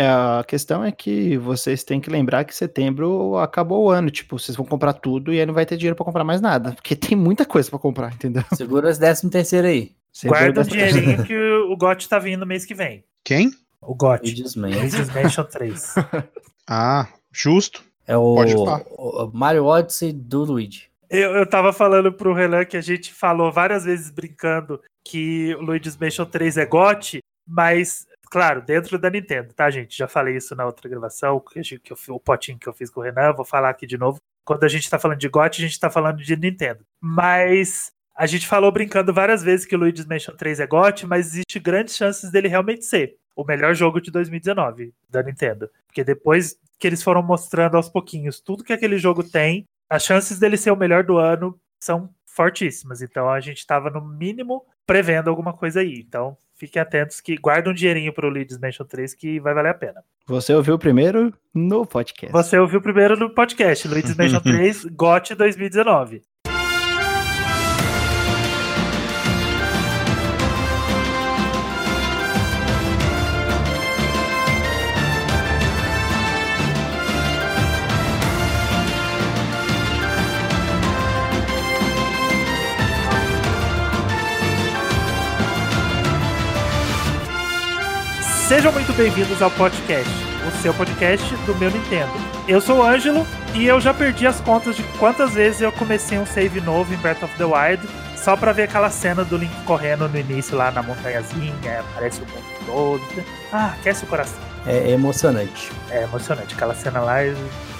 É, a questão é que vocês têm que lembrar que setembro acabou o ano. Tipo, vocês vão comprar tudo e aí não vai ter dinheiro pra comprar mais nada. Porque tem muita coisa pra comprar, entendeu? Segura os décimo terceiro aí. Guarda o Segura- dinheirinho que o GOT tá vindo mês que vem. Quem? O GOT. Mansion. Mansion 3. Ah, justo. É o, Pode falar. o Mario Odyssey do Luigi. Eu, eu tava falando pro Renan que a gente falou várias vezes brincando que o Luigi's Mansion 3 é GOT, mas, claro, dentro da Nintendo, tá, gente? Já falei isso na outra gravação, que, eu, o potinho que eu fiz com o Renan, vou falar aqui de novo. Quando a gente tá falando de GOT, a gente tá falando de Nintendo. Mas a gente falou brincando várias vezes que o Luigi's Mansion 3 é GOT, mas existe grandes chances dele realmente ser o melhor jogo de 2019 da Nintendo. Porque depois que eles foram mostrando aos pouquinhos tudo que aquele jogo tem, as chances dele ser o melhor do ano são fortíssimas. Então a gente estava no mínimo prevendo alguma coisa aí. Então fiquem atentos que guardem um dinheirinho pro Luigi's Mansion 3 que vai valer a pena. Você ouviu primeiro no podcast. Você ouviu primeiro no podcast, Luigi's Mansion 3 GOT 2019. Sejam muito bem-vindos ao podcast, o seu podcast do meu Nintendo. Eu sou o Ângelo e eu já perdi as contas de quantas vezes eu comecei um save novo em Breath of the Wild só pra ver aquela cena do Link correndo no início lá na montanhazinha, aparece o mundo todo. Ah, aquece o coração. É emocionante. É emocionante. Aquela cena lá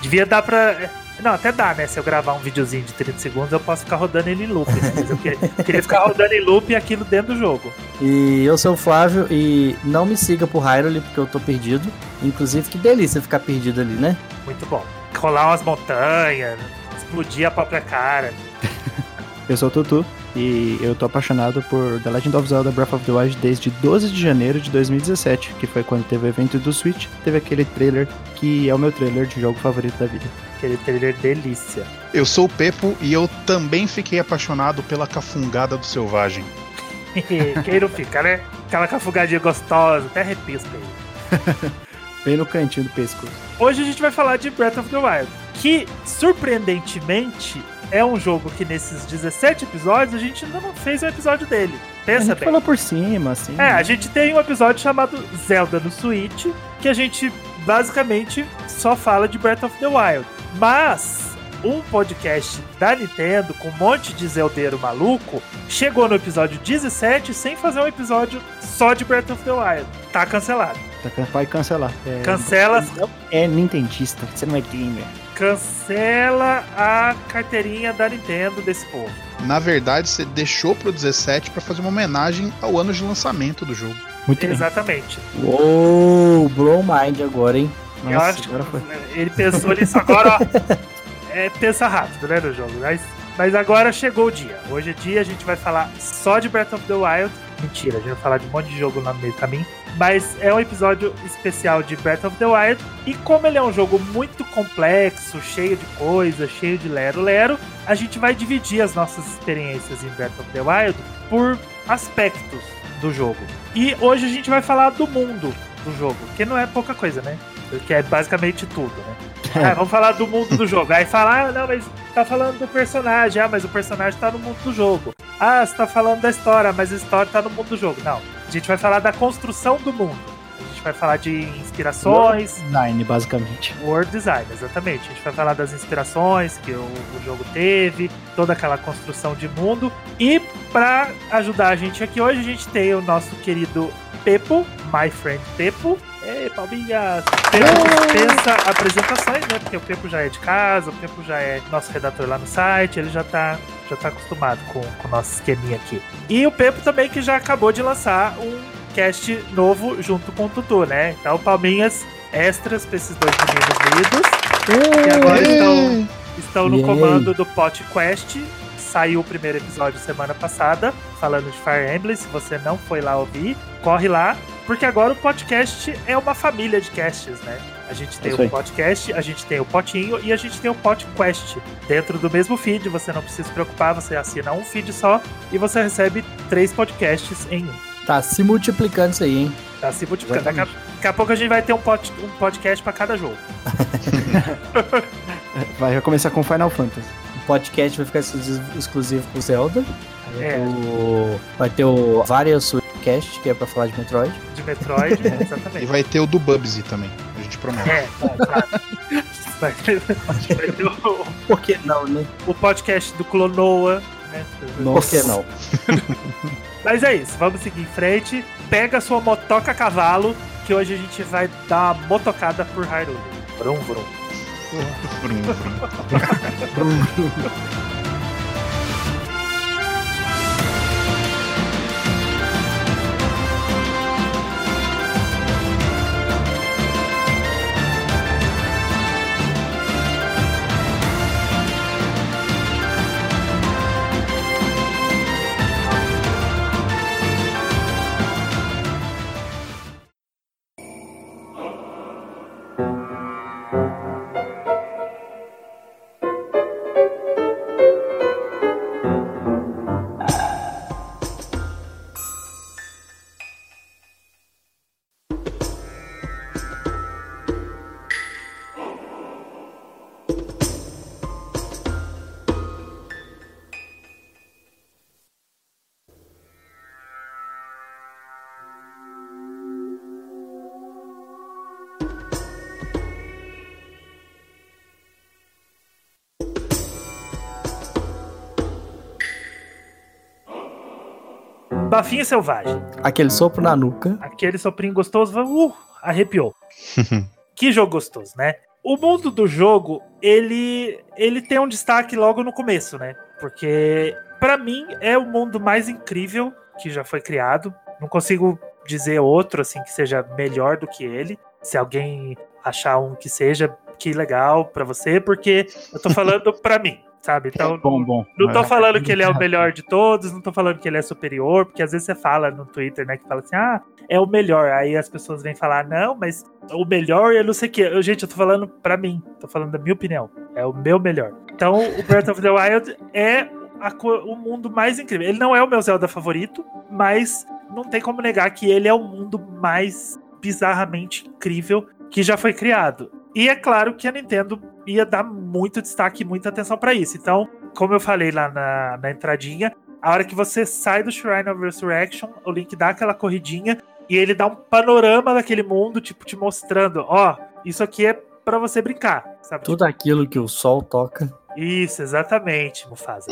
devia dar pra. Não, até dá, né? Se eu gravar um videozinho de 30 segundos, eu posso ficar rodando ele em loop. né? Mas eu queria, queria ficar rodando em loop aquilo dentro do jogo. E eu sou o Flávio e não me siga por Hyrule porque eu tô perdido. Inclusive, que delícia ficar perdido ali, né? Muito bom. Rolar umas montanhas, explodir a própria cara. Eu sou o Tutu e eu tô apaixonado por The Legend of Zelda Breath of the Wild desde 12 de janeiro de 2017, que foi quando teve o evento do Switch, teve aquele trailer que é o meu trailer de jogo favorito da vida. Aquele trailer delícia. Eu sou o Pepo e eu também fiquei apaixonado pela cafungada do selvagem. Quem não fica, né? Aquela cafugadinha gostosa, até os peitos. Bem no cantinho do pescoço. Hoje a gente vai falar de Breath of the Wild, que surpreendentemente é um jogo que nesses 17 episódios a gente ainda não fez um episódio dele. A Pensa gente bem. falou por cima, assim. É, a gente tem um episódio chamado Zelda no Switch, que a gente basicamente só fala de Breath of the Wild. Mas um podcast da Nintendo com um monte de zeldeiro maluco chegou no episódio 17 sem fazer um episódio só de Breath of the Wild. Tá cancelado. Tá, Vai cancelar. É, Cancela, É nintendista, você não é gamer. Cancela a carteirinha da Nintendo desse povo. Na verdade, você deixou pro 17 pra fazer uma homenagem ao ano de lançamento do jogo. Muito bem. Exatamente. Uou, blow mind agora, hein? Eu Nossa, acho agora foi. ele pensou nisso agora, ó. É, pensa rápido, né, no jogo. Mas, mas agora chegou o dia. Hoje é dia, a gente vai falar só de Breath of the Wild. Mentira, a gente vai falar de um monte de jogo lá no meio do caminho. Mas é um episódio especial de Breath of the Wild. E como ele é um jogo muito complexo, cheio de coisas, cheio de lero-lero, a gente vai dividir as nossas experiências em Breath of the Wild por aspectos do jogo. E hoje a gente vai falar do mundo do jogo, que não é pouca coisa, né? Que é basicamente tudo, né? Ah, vamos falar do mundo do jogo. Aí fala, ah, não, mas tá falando do personagem. Ah, mas o personagem tá no mundo do jogo. Ah, você tá falando da história, mas a história tá no mundo do jogo. Não. A gente vai falar da construção do mundo. A gente vai falar de inspirações, Design, basicamente. World design, exatamente. A gente vai falar das inspirações que o, o jogo teve, toda aquela construção de mundo. E para ajudar a gente aqui hoje, a gente tem o nosso querido Pepo, my friend Pepo. Ei, palminhas! Pepo dispensa apresentações, né? Porque o Pepo já é de casa, o Pepo já é nosso redator lá no site, ele já tá, já tá acostumado com, com o nosso esqueminha aqui. E o Pepo também que já acabou de lançar um cast novo junto com o Tutu, né? Então, palminhas extras pra esses dois meninos lidos. Que agora estão, estão no comando do Pot Quest. Saiu o primeiro episódio semana passada, falando de Fire Emblem. Se você não foi lá ouvir, corre lá. Porque agora o podcast é uma família de casts, né? A gente tem o podcast, a gente tem o Potinho e a gente tem o Pot Quest. Dentro do mesmo feed, você não precisa se preocupar, você assina um feed só e você recebe três podcasts em um. Tá se multiplicando isso aí, hein? Tá se multiplicando. Daqui a, daqui a pouco a gente vai ter um, pod, um podcast pra cada jogo. Vai começar com Final Fantasy. O podcast vai ficar exclusivo, exclusivo pro Zelda. É. O- vai ter o Various Cast, que é pra falar de Metroid. De Metroid, é, E exatamente. vai ter o do Bubsy também. A gente promete. É, claro. Vai ter, vai ter o, Por que não, né? o podcast do Clonoa, né? Por que não? Mas é isso, vamos seguir em frente. Pega a sua motoca a cavalo, que hoje a gente vai dar uma motocada por Hyrule. Vrum, vrum. Vrum, vrum. Bafinho selvagem. Aquele sopro na nuca. Aquele soprinho gostoso, uh, arrepiou. que jogo gostoso, né? O mundo do jogo, ele ele tem um destaque logo no começo, né? Porque pra mim é o mundo mais incrível que já foi criado. Não consigo dizer outro assim que seja melhor do que ele. Se alguém achar um que seja, que legal pra você, porque eu tô falando pra mim, sabe? Então, Bom, bom. não tô É. falando que ele é o melhor de todos, não tô falando que ele é superior, porque às vezes você fala no Twitter, né, que fala assim, ah, é o melhor. Aí as pessoas vêm falar, não, mas o melhor eu não sei o quê. Eu, gente, eu tô falando pra mim, tô falando da minha opinião. É o meu melhor. Então, o Breath of the Wild é a o mundo mais incrível. Ele não é o meu Zelda favorito, mas não tem como negar que ele é o mundo mais bizarramente incrível que já foi criado. E é claro que a Nintendo ia dar muito destaque e muita atenção pra isso. Então, como eu falei lá na, na entradinha, a hora que você sai do Shrine of Resurrection, o Link dá aquela corridinha e ele dá um panorama daquele mundo, tipo, te mostrando, ó, isso aqui é pra você brincar, sabe? Tudo aquilo que o sol toca. Isso, exatamente, Mufasa.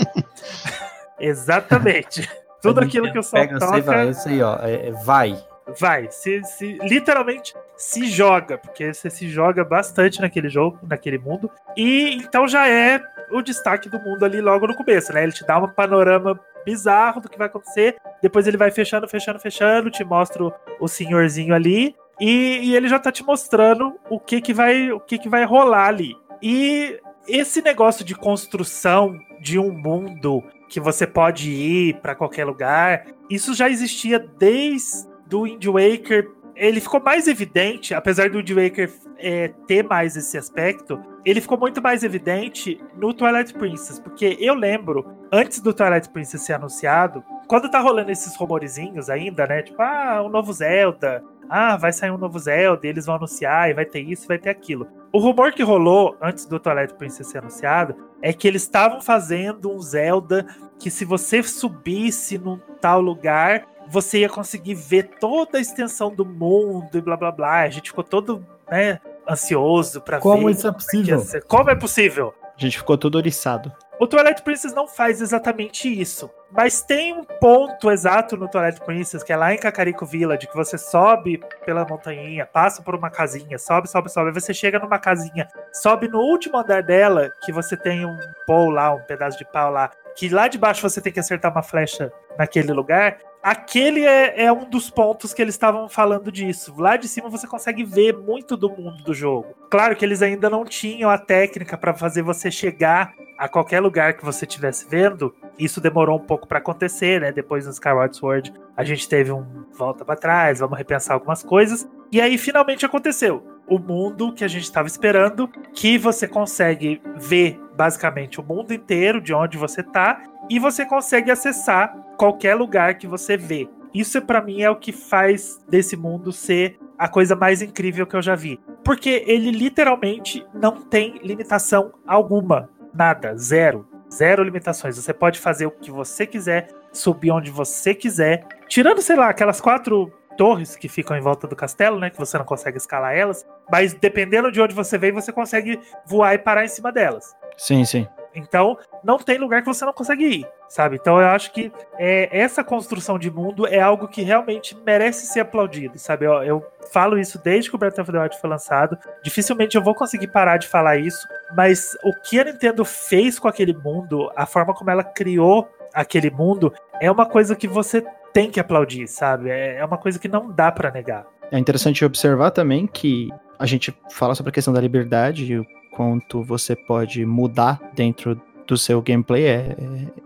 exatamente. Tudo aquilo que o sol Pega, você vai, toca, isso aí, ó. é- é vai. Vai. Se, se- literalmente se joga, porque você se joga bastante naquele jogo, naquele mundo. E então já é o destaque do mundo ali logo no começo, né? Ele te dá um panorama bizarro do que vai acontecer. Depois ele vai fechando, fechando, fechando, te mostra o, senhorzinho ali. E, e ele já tá te mostrando o que que vai, o que que vai rolar ali. E esse negócio de construção de um mundo que você pode ir pra qualquer lugar, isso já existia desde do Wind Waker. Ele ficou mais evidente, apesar do Wind Waker é, ter mais esse aspecto, ele ficou muito mais evidente no Twilight Princess, porque eu lembro, antes do Twilight Princess ser anunciado, quando tá rolando esses rumorzinhos ainda, né? Tipo, ah, um novo Zelda, ah, vai sair um novo Zelda, eles vão anunciar, e vai ter isso, vai ter aquilo. O rumor que rolou antes do Twilight Princess ser anunciado é que eles estavam fazendo um Zelda que se você subisse num tal lugar, você ia conseguir ver toda a extensão do mundo e blá blá blá. A gente ficou todo, né, ansioso pra Como ver isso é possível? ser. Como é possível? A gente ficou todo oriçado. O Twilight Princess não faz exatamente isso. Mas tem um ponto exato no Twilight Princess, que é lá em Kakariko Village, que você sobe pela montanha, passa por uma casinha, sobe, sobe, sobe, aí você chega numa casinha, sobe no último andar dela, que você tem um pau lá, um pedaço de pau lá, que lá de baixo você tem que acertar uma flecha naquele lugar. Aquele é, é um dos pontos que eles estavam falando disso. Lá de cima você consegue ver muito do mundo do jogo. Claro que eles ainda não tinham a técnica para fazer você chegar a qualquer lugar que você estivesse vendo. Isso demorou um pouco para acontecer, né? Depois no Skyward Sword a gente teve um volta para trás, vamos repensar algumas coisas. E aí finalmente aconteceu. O mundo que a gente estava esperando, que você consegue ver basicamente o mundo inteiro de onde você tá e você consegue acessar qualquer lugar que você vê. Isso para mim é o que faz desse mundo ser a coisa mais incrível que eu já vi. Porque ele literalmente não tem limitação alguma. Nada, zero. Zero limitações. Você pode fazer o que você quiser, subir onde você quiser. Tirando, sei lá, aquelas quatro torres que ficam em volta do castelo, né? Que você não consegue escalar elas. Mas dependendo de onde você vem, você consegue voar e parar em cima delas. Sim, sim. Então, não tem lugar que você não consegue ir, sabe? Então, eu acho que é, essa construção de mundo é algo que realmente merece ser aplaudido, sabe? Eu, eu falo isso desde que o Breath of the Wild foi lançado. Dificilmente eu vou conseguir parar de falar isso, mas o que a Nintendo fez com aquele mundo, a forma como ela criou aquele mundo, é uma coisa que você tem que aplaudir, sabe? É, é uma coisa que não dá para negar. É interessante observar também que a gente fala sobre a questão da liberdade e o quanto você pode mudar dentro do seu gameplay. É, é,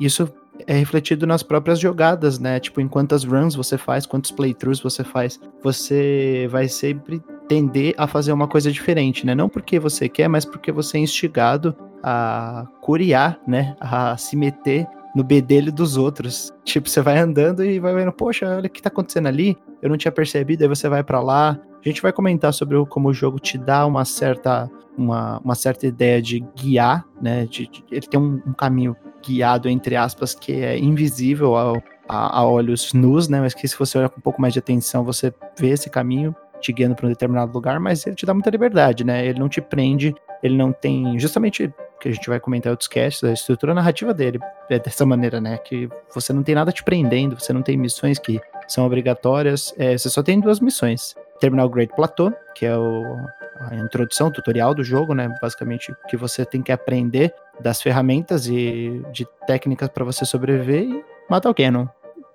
isso é refletido nas próprias jogadas, né? Tipo, em quantas runs você faz, quantos playthroughs você faz. Você vai sempre tender a fazer uma coisa diferente, né? Não porque você quer, mas porque você é instigado a curiar, né? A se meter no bedelho dos outros. Tipo, você vai andando e vai vendo, poxa, olha o que tá acontecendo ali, eu não tinha percebido, aí você vai para lá. A gente vai comentar sobre como o jogo te dá uma certa, uma, uma certa ideia de guiar, né? De, de, ele tem um, um, caminho guiado, entre aspas, que é invisível ao, a, a olhos nus, né? Mas que se você olhar com um pouco mais de atenção, você vê esse caminho te guiando para um determinado lugar, mas ele te dá muita liberdade, né? Ele não te prende, ele não tem. Justamente que a gente vai comentar outros casts, a estrutura narrativa dele é dessa maneira, né? Que você não tem nada te prendendo, você não tem missões que são obrigatórias, é, você só tem duas missões. Terminar o Great Plateau, que é o, a introdução, o tutorial do jogo, né? Basicamente, que você tem que aprender das ferramentas e de técnicas para você sobreviver e matar o Canon.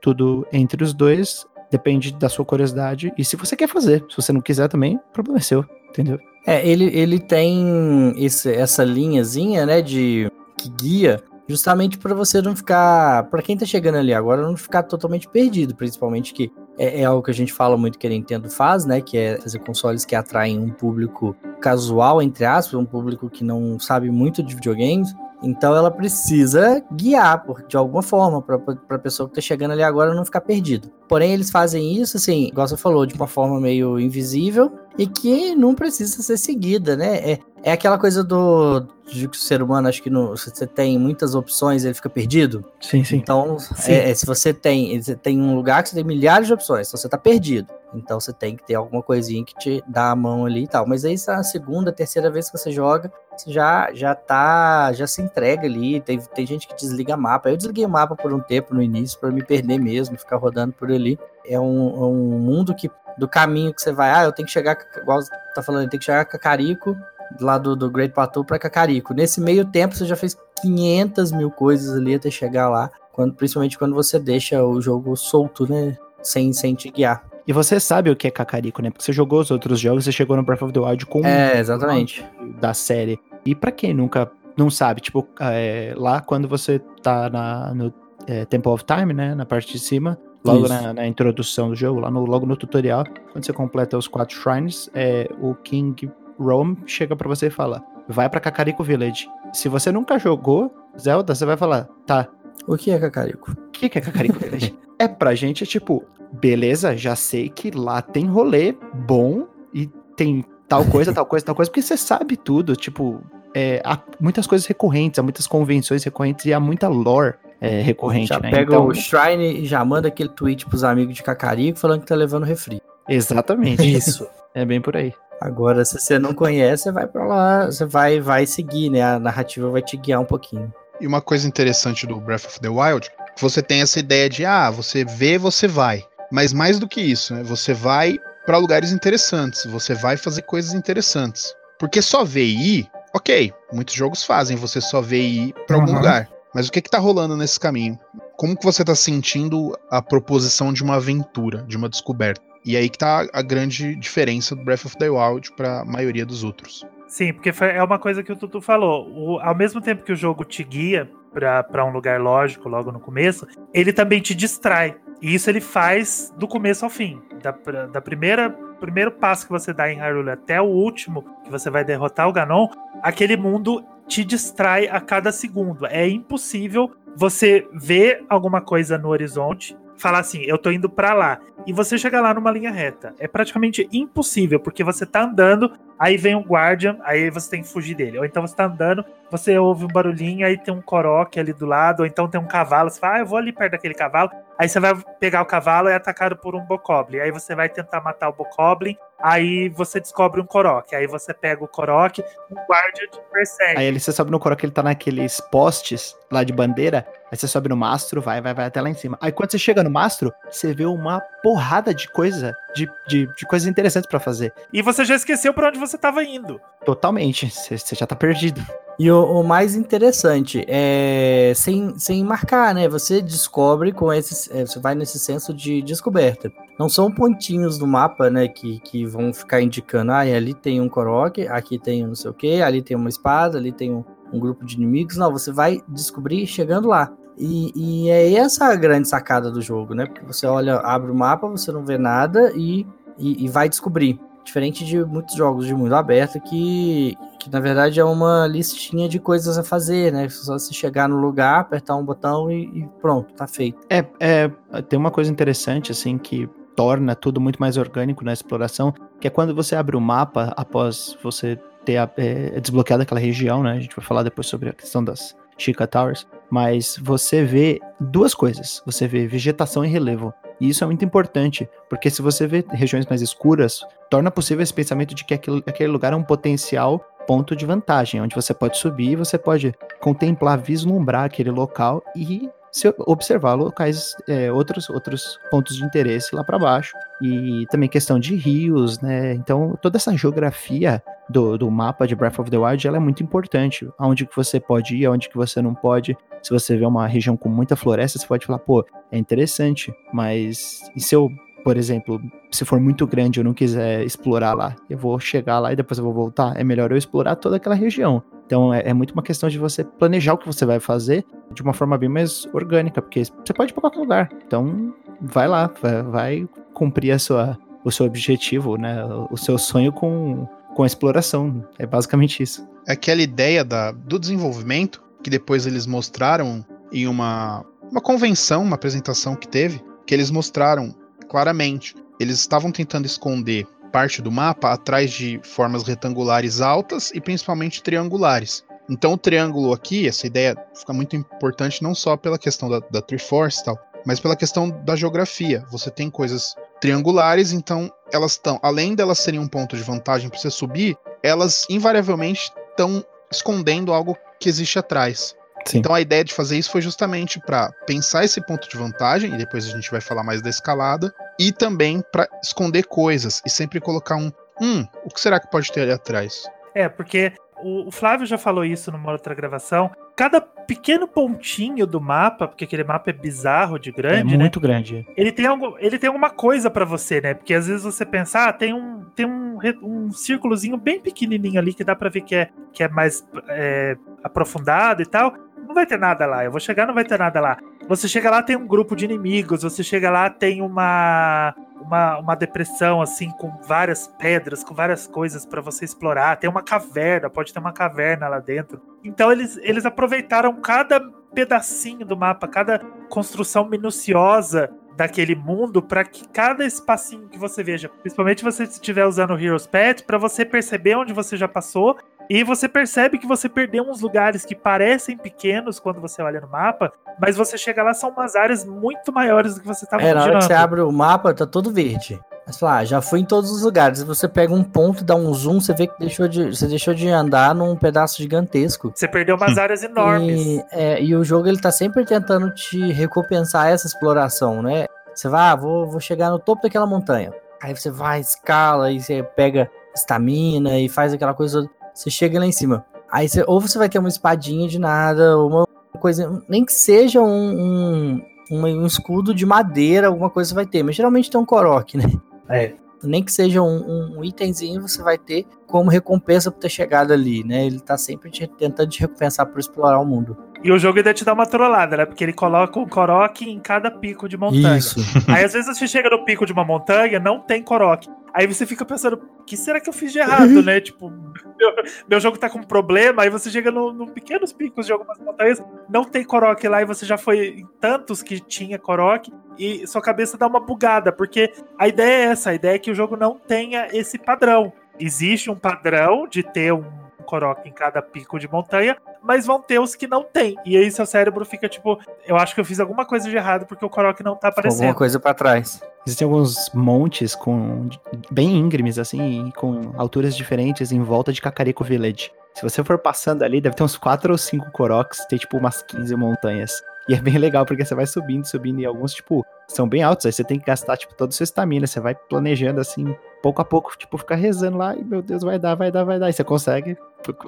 Tudo entre os dois depende da sua curiosidade e se você quer fazer. Se você não quiser também, problema é seu, entendeu? É, ele, ele tem esse, essa linhazinha, né, de que guia justamente para você não ficar, para quem tá chegando ali agora, não ficar totalmente perdido, principalmente que é, é, algo que a gente fala muito que a Nintendo faz, né, que é fazer consoles que atraem um público casual, entre aspas, um público que não sabe muito de videogames, então ela precisa guiar por, de alguma forma para a pessoa que está chegando ali agora não ficar perdido. Porém, eles fazem isso, assim, igual você falou, de uma forma meio invisível e que não precisa ser seguida, né? É, é aquela coisa do de que o ser humano, acho que no, se você tem muitas opções, ele fica perdido. Sim, sim. Então, sim. É, é, se você tem, você tem um lugar que você tem milhares de opções, então você está perdido. Então você tem que ter alguma coisinha que te dá a mão ali e tal. Mas aí, a segunda, terceira vez que você joga, você já, já tá, já se entrega ali. Tem, tem gente que desliga mapa. Eu desliguei o mapa por um tempo no início, para me perder mesmo, ficar rodando por ali. É um, é um mundo que, do caminho que você vai, ah, eu tenho que chegar, igual você tá falando, tem que chegar a Cacarico, lá do, do Great Plateau para Cacarico. Nesse meio tempo, você já fez 500 mil coisas ali até chegar lá, quando, principalmente quando você deixa o jogo solto, né? Sem, sem te guiar. E você sabe o que é Cacarico, né? Porque você jogou os outros jogos, você chegou no Breath of the Wild com é, exatamente. da série. E para quem nunca não sabe, tipo, é, lá quando você tá na, no é, Temple of Time, né? Na parte de cima, logo na, na, introdução do jogo, lá no, logo no tutorial, quando você completa os quatro shrines, é, o King Rome chega para você e fala: vai para Cacarico Village. Se você nunca jogou Zelda, você vai falar: tá. O que é Cacarico? O que é Cacarico Village? é pra gente, tipo, beleza, já sei que lá tem rolê bom e tem tal coisa, tal coisa, tal coisa, porque você sabe tudo, tipo, é, há muitas coisas recorrentes, há muitas convenções recorrentes e há muita lore é, recorrente, já né? pega então... o Shrine e já manda aquele tweet pros amigos de Cacarico falando que tá levando refri. Exatamente. Isso. é bem por aí. Agora, se você não conhece, você vai para lá, você vai, vai seguir, né? A narrativa vai te guiar um pouquinho. E uma coisa interessante do Breath of the Wild, você tem essa ideia de, ah, você vê, você vai. Mas mais do que isso, né? Você vai para lugares interessantes, você vai fazer coisas interessantes. Porque só ver e ir, ok, muitos jogos fazem você só ver e ir para algum uhum. lugar. Mas o que que tá rolando nesse caminho? Como que você tá sentindo a proposição de uma aventura, de uma descoberta? E aí que tá a grande diferença do Breath of the Wild para a maioria dos outros. Sim, porque é uma coisa que o Tutu falou. O, ao mesmo tempo que o jogo te guia para um lugar lógico logo no começo, ele também te distrai. E isso ele faz do começo ao fim. Da, da primeira primeiro passo que você dá em Hyrule até o último, que você vai derrotar o Ganon, aquele mundo te distrai a cada segundo. É impossível você ver alguma coisa no horizonte falar assim, eu tô indo para lá, e você chegar lá numa linha reta. É praticamente impossível, porque você tá andando, aí vem um guardian, aí você tem que fugir dele. Ou então você tá andando, você ouve um barulhinho, aí tem um coroque ali do lado, ou então tem um cavalo, você fala, ah, eu vou ali perto daquele cavalo, aí você vai pegar o cavalo e é atacado por um bokoblin. Aí você vai tentar matar o bokoblin, aí você descobre um coroque, aí você pega o coroque, um guardian te persegue. Aí você sobe no coroque, ele tá naqueles postes lá de bandeira, aí você sobe no mastro, vai, vai, vai até lá em cima. Aí quando você chega no mastro, você vê uma porrada de coisa, de, de, de coisas interessantes para fazer. E você já esqueceu para onde você tava indo. Totalmente, você, você já tá perdido. E o, o, mais interessante é sem, sem marcar, né? Você descobre com esse. É, você vai nesse senso de descoberta. Não são pontinhos no mapa, né? Que, que vão ficar indicando, ah, ali tem um Korok, aqui tem um não sei o que, ali tem uma espada, ali tem um, um grupo de inimigos. Não, você vai descobrir chegando lá. E, e, é essa a grande sacada do jogo, né? Porque você olha, abre o mapa, você não vê nada e, e, e vai descobrir. Diferente de muitos jogos de mundo aberto que, que na verdade é uma listinha de coisas a fazer, né? Só você chegar no lugar, apertar um botão e, e pronto, tá feito. É, é, tem uma coisa interessante, assim, que torna tudo muito mais orgânico na exploração, que é quando você abre o mapa após você ter é, desbloqueado aquela região, né? A gente vai falar depois sobre a questão das Chica Towers, mas você vê duas coisas. Você vê vegetação e relevo. E isso é muito importante, porque se você vê regiões mais escuras, torna possível esse pensamento de que aquilo, aquele lugar é um potencial ponto de vantagem, onde você pode subir, você pode contemplar, vislumbrar aquele local e se observar locais, é, outros, outros pontos de interesse lá para baixo. E também questão de rios, né? Então, toda essa geografia do, do mapa de Breath of the Wild ela é muito importante. Aonde que você pode ir, aonde que você não pode. Se você vê uma região com muita floresta, você pode falar, pô, é interessante, mas e se eu por exemplo, se for muito grande eu não quiser explorar lá, eu vou chegar lá e depois eu vou voltar. É melhor eu explorar toda aquela região. Então é, é, muito uma questão de você planejar o que você vai fazer de uma forma bem mais orgânica, porque você pode ir para qualquer lugar. Então vai lá, vai, vai, cumprir a sua, o seu objetivo, né? O seu sonho com, com a exploração. É basicamente isso. Aquela ideia da, do desenvolvimento que depois eles mostraram em uma, uma convenção, uma apresentação que teve, que eles mostraram claramente. Eles estavam tentando esconder parte do mapa atrás de formas retangulares altas e principalmente triangulares. Então o triângulo aqui, essa ideia fica muito importante não só pela questão da, da Triforce e tal, mas pela questão da geografia. Você tem coisas triangulares, então elas estão, além delas serem um ponto de vantagem para você subir, elas invariavelmente estão escondendo algo que existe atrás. Sim. Então a ideia de fazer isso foi justamente para pensar esse ponto de vantagem, e depois a gente vai falar mais da escalada, e também para esconder coisas e sempre colocar um, hum, o que será que pode ter ali atrás? É, porque o, Flávio já falou isso numa outra gravação. Cada pequeno pontinho do mapa, porque aquele mapa é bizarro de grande, é muito né? grande. Ele tem, algo, ele tem alguma coisa para você, né? Porque às vezes você pensa, ah, tem um, tem um, um círculozinho bem pequenininho ali que dá para ver que é, que é mais é, aprofundado e tal não vai ter nada lá. Eu vou chegar, não vai ter nada lá. Você chega lá, tem um grupo de inimigos. Você chega lá, tem uma uma, uma depressão assim com várias pedras, com várias coisas para você explorar. Tem uma caverna, pode ter uma caverna lá dentro. Então eles, eles aproveitaram cada pedacinho do mapa, cada construção minuciosa daquele mundo para que cada espacinho que você veja, principalmente você estiver usando o Heroes Pet, para você perceber onde você já passou e você percebe que você perdeu uns lugares que parecem pequenos quando você olha no mapa, mas você chega lá, são umas áreas muito maiores do que você estava É, na hora que você abre o mapa, tá todo verde. Mas lá, ah, já fui em todos os lugares. Você pega um ponto, dá um zoom, você vê que deixou de, você deixou de andar num pedaço gigantesco. Você perdeu umas áreas enormes. E, é, e o jogo ele tá sempre tentando te recompensar essa exploração, né? Você vai, ah, vou, vou chegar no topo daquela montanha. Aí você vai, escala, e você pega estamina e faz aquela coisa você chega lá em cima. Aí você, ou você vai ter uma espadinha de nada, ou uma coisa. Nem que seja um, um, um escudo de madeira, alguma coisa você vai ter. Mas geralmente tem um coroque, né? É. Nem que seja um, um, itemzinho, você vai ter como recompensa por ter chegado ali, né? Ele tá sempre te, tentando te recompensar por explorar o mundo. E o jogo ainda te dá uma trollada, né? Porque ele coloca um coroque em cada pico de montanha. Isso. Aí às vezes você chega no pico de uma montanha, não tem coroque. Aí você fica pensando, o que será que eu fiz de errado, né? Tipo, meu, meu jogo tá com problema, aí você chega num no pequenos picos de algumas montanhas, não tem Korok lá e você já foi em tantos que tinha Korok e sua cabeça dá uma bugada, porque a ideia é essa, a ideia é que o jogo não tenha esse padrão. Existe um padrão de ter um Korok em cada pico de montanha, mas vão ter os que não tem. E aí seu cérebro fica tipo, eu acho que eu fiz alguma coisa de errado porque o Korok não tá aparecendo. Alguma coisa para trás. Existem alguns montes com bem íngremes, assim, com alturas diferentes em volta de Kakariko Village. Se você for passando ali, deve ter uns 4 ou 5 Koroks, tem tipo umas 15 montanhas. E é bem legal, porque você vai subindo, subindo, e alguns, tipo, são bem altos, aí você tem que gastar, tipo, toda a sua estamina, você vai planejando, assim, pouco a pouco, tipo, ficar rezando lá, e meu Deus, vai dar, vai dar, vai dar, e você consegue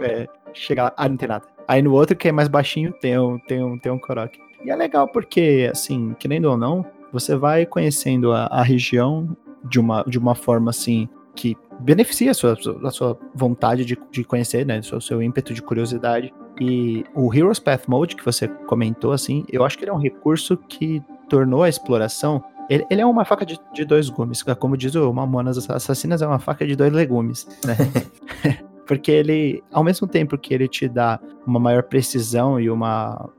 é, chegar, ah, não tem nada. Aí no outro, que é mais baixinho, tem um, tem um, tem um Korok. E é legal porque, assim, querendo ou não, você vai conhecendo a, a região de uma, de uma forma, assim, que beneficia a sua, a sua vontade de, de conhecer, né? O seu, seu ímpeto de curiosidade. E o Heroes Path Mode que você comentou, assim, eu acho que ele é um recurso que tornou a exploração. Ele, ele é uma faca de, de, dois gumes, como diz o Mamonas Assassinas, é uma faca de dois legumes, né? Porque ele, ao mesmo tempo que ele te dá uma maior precisão e uma.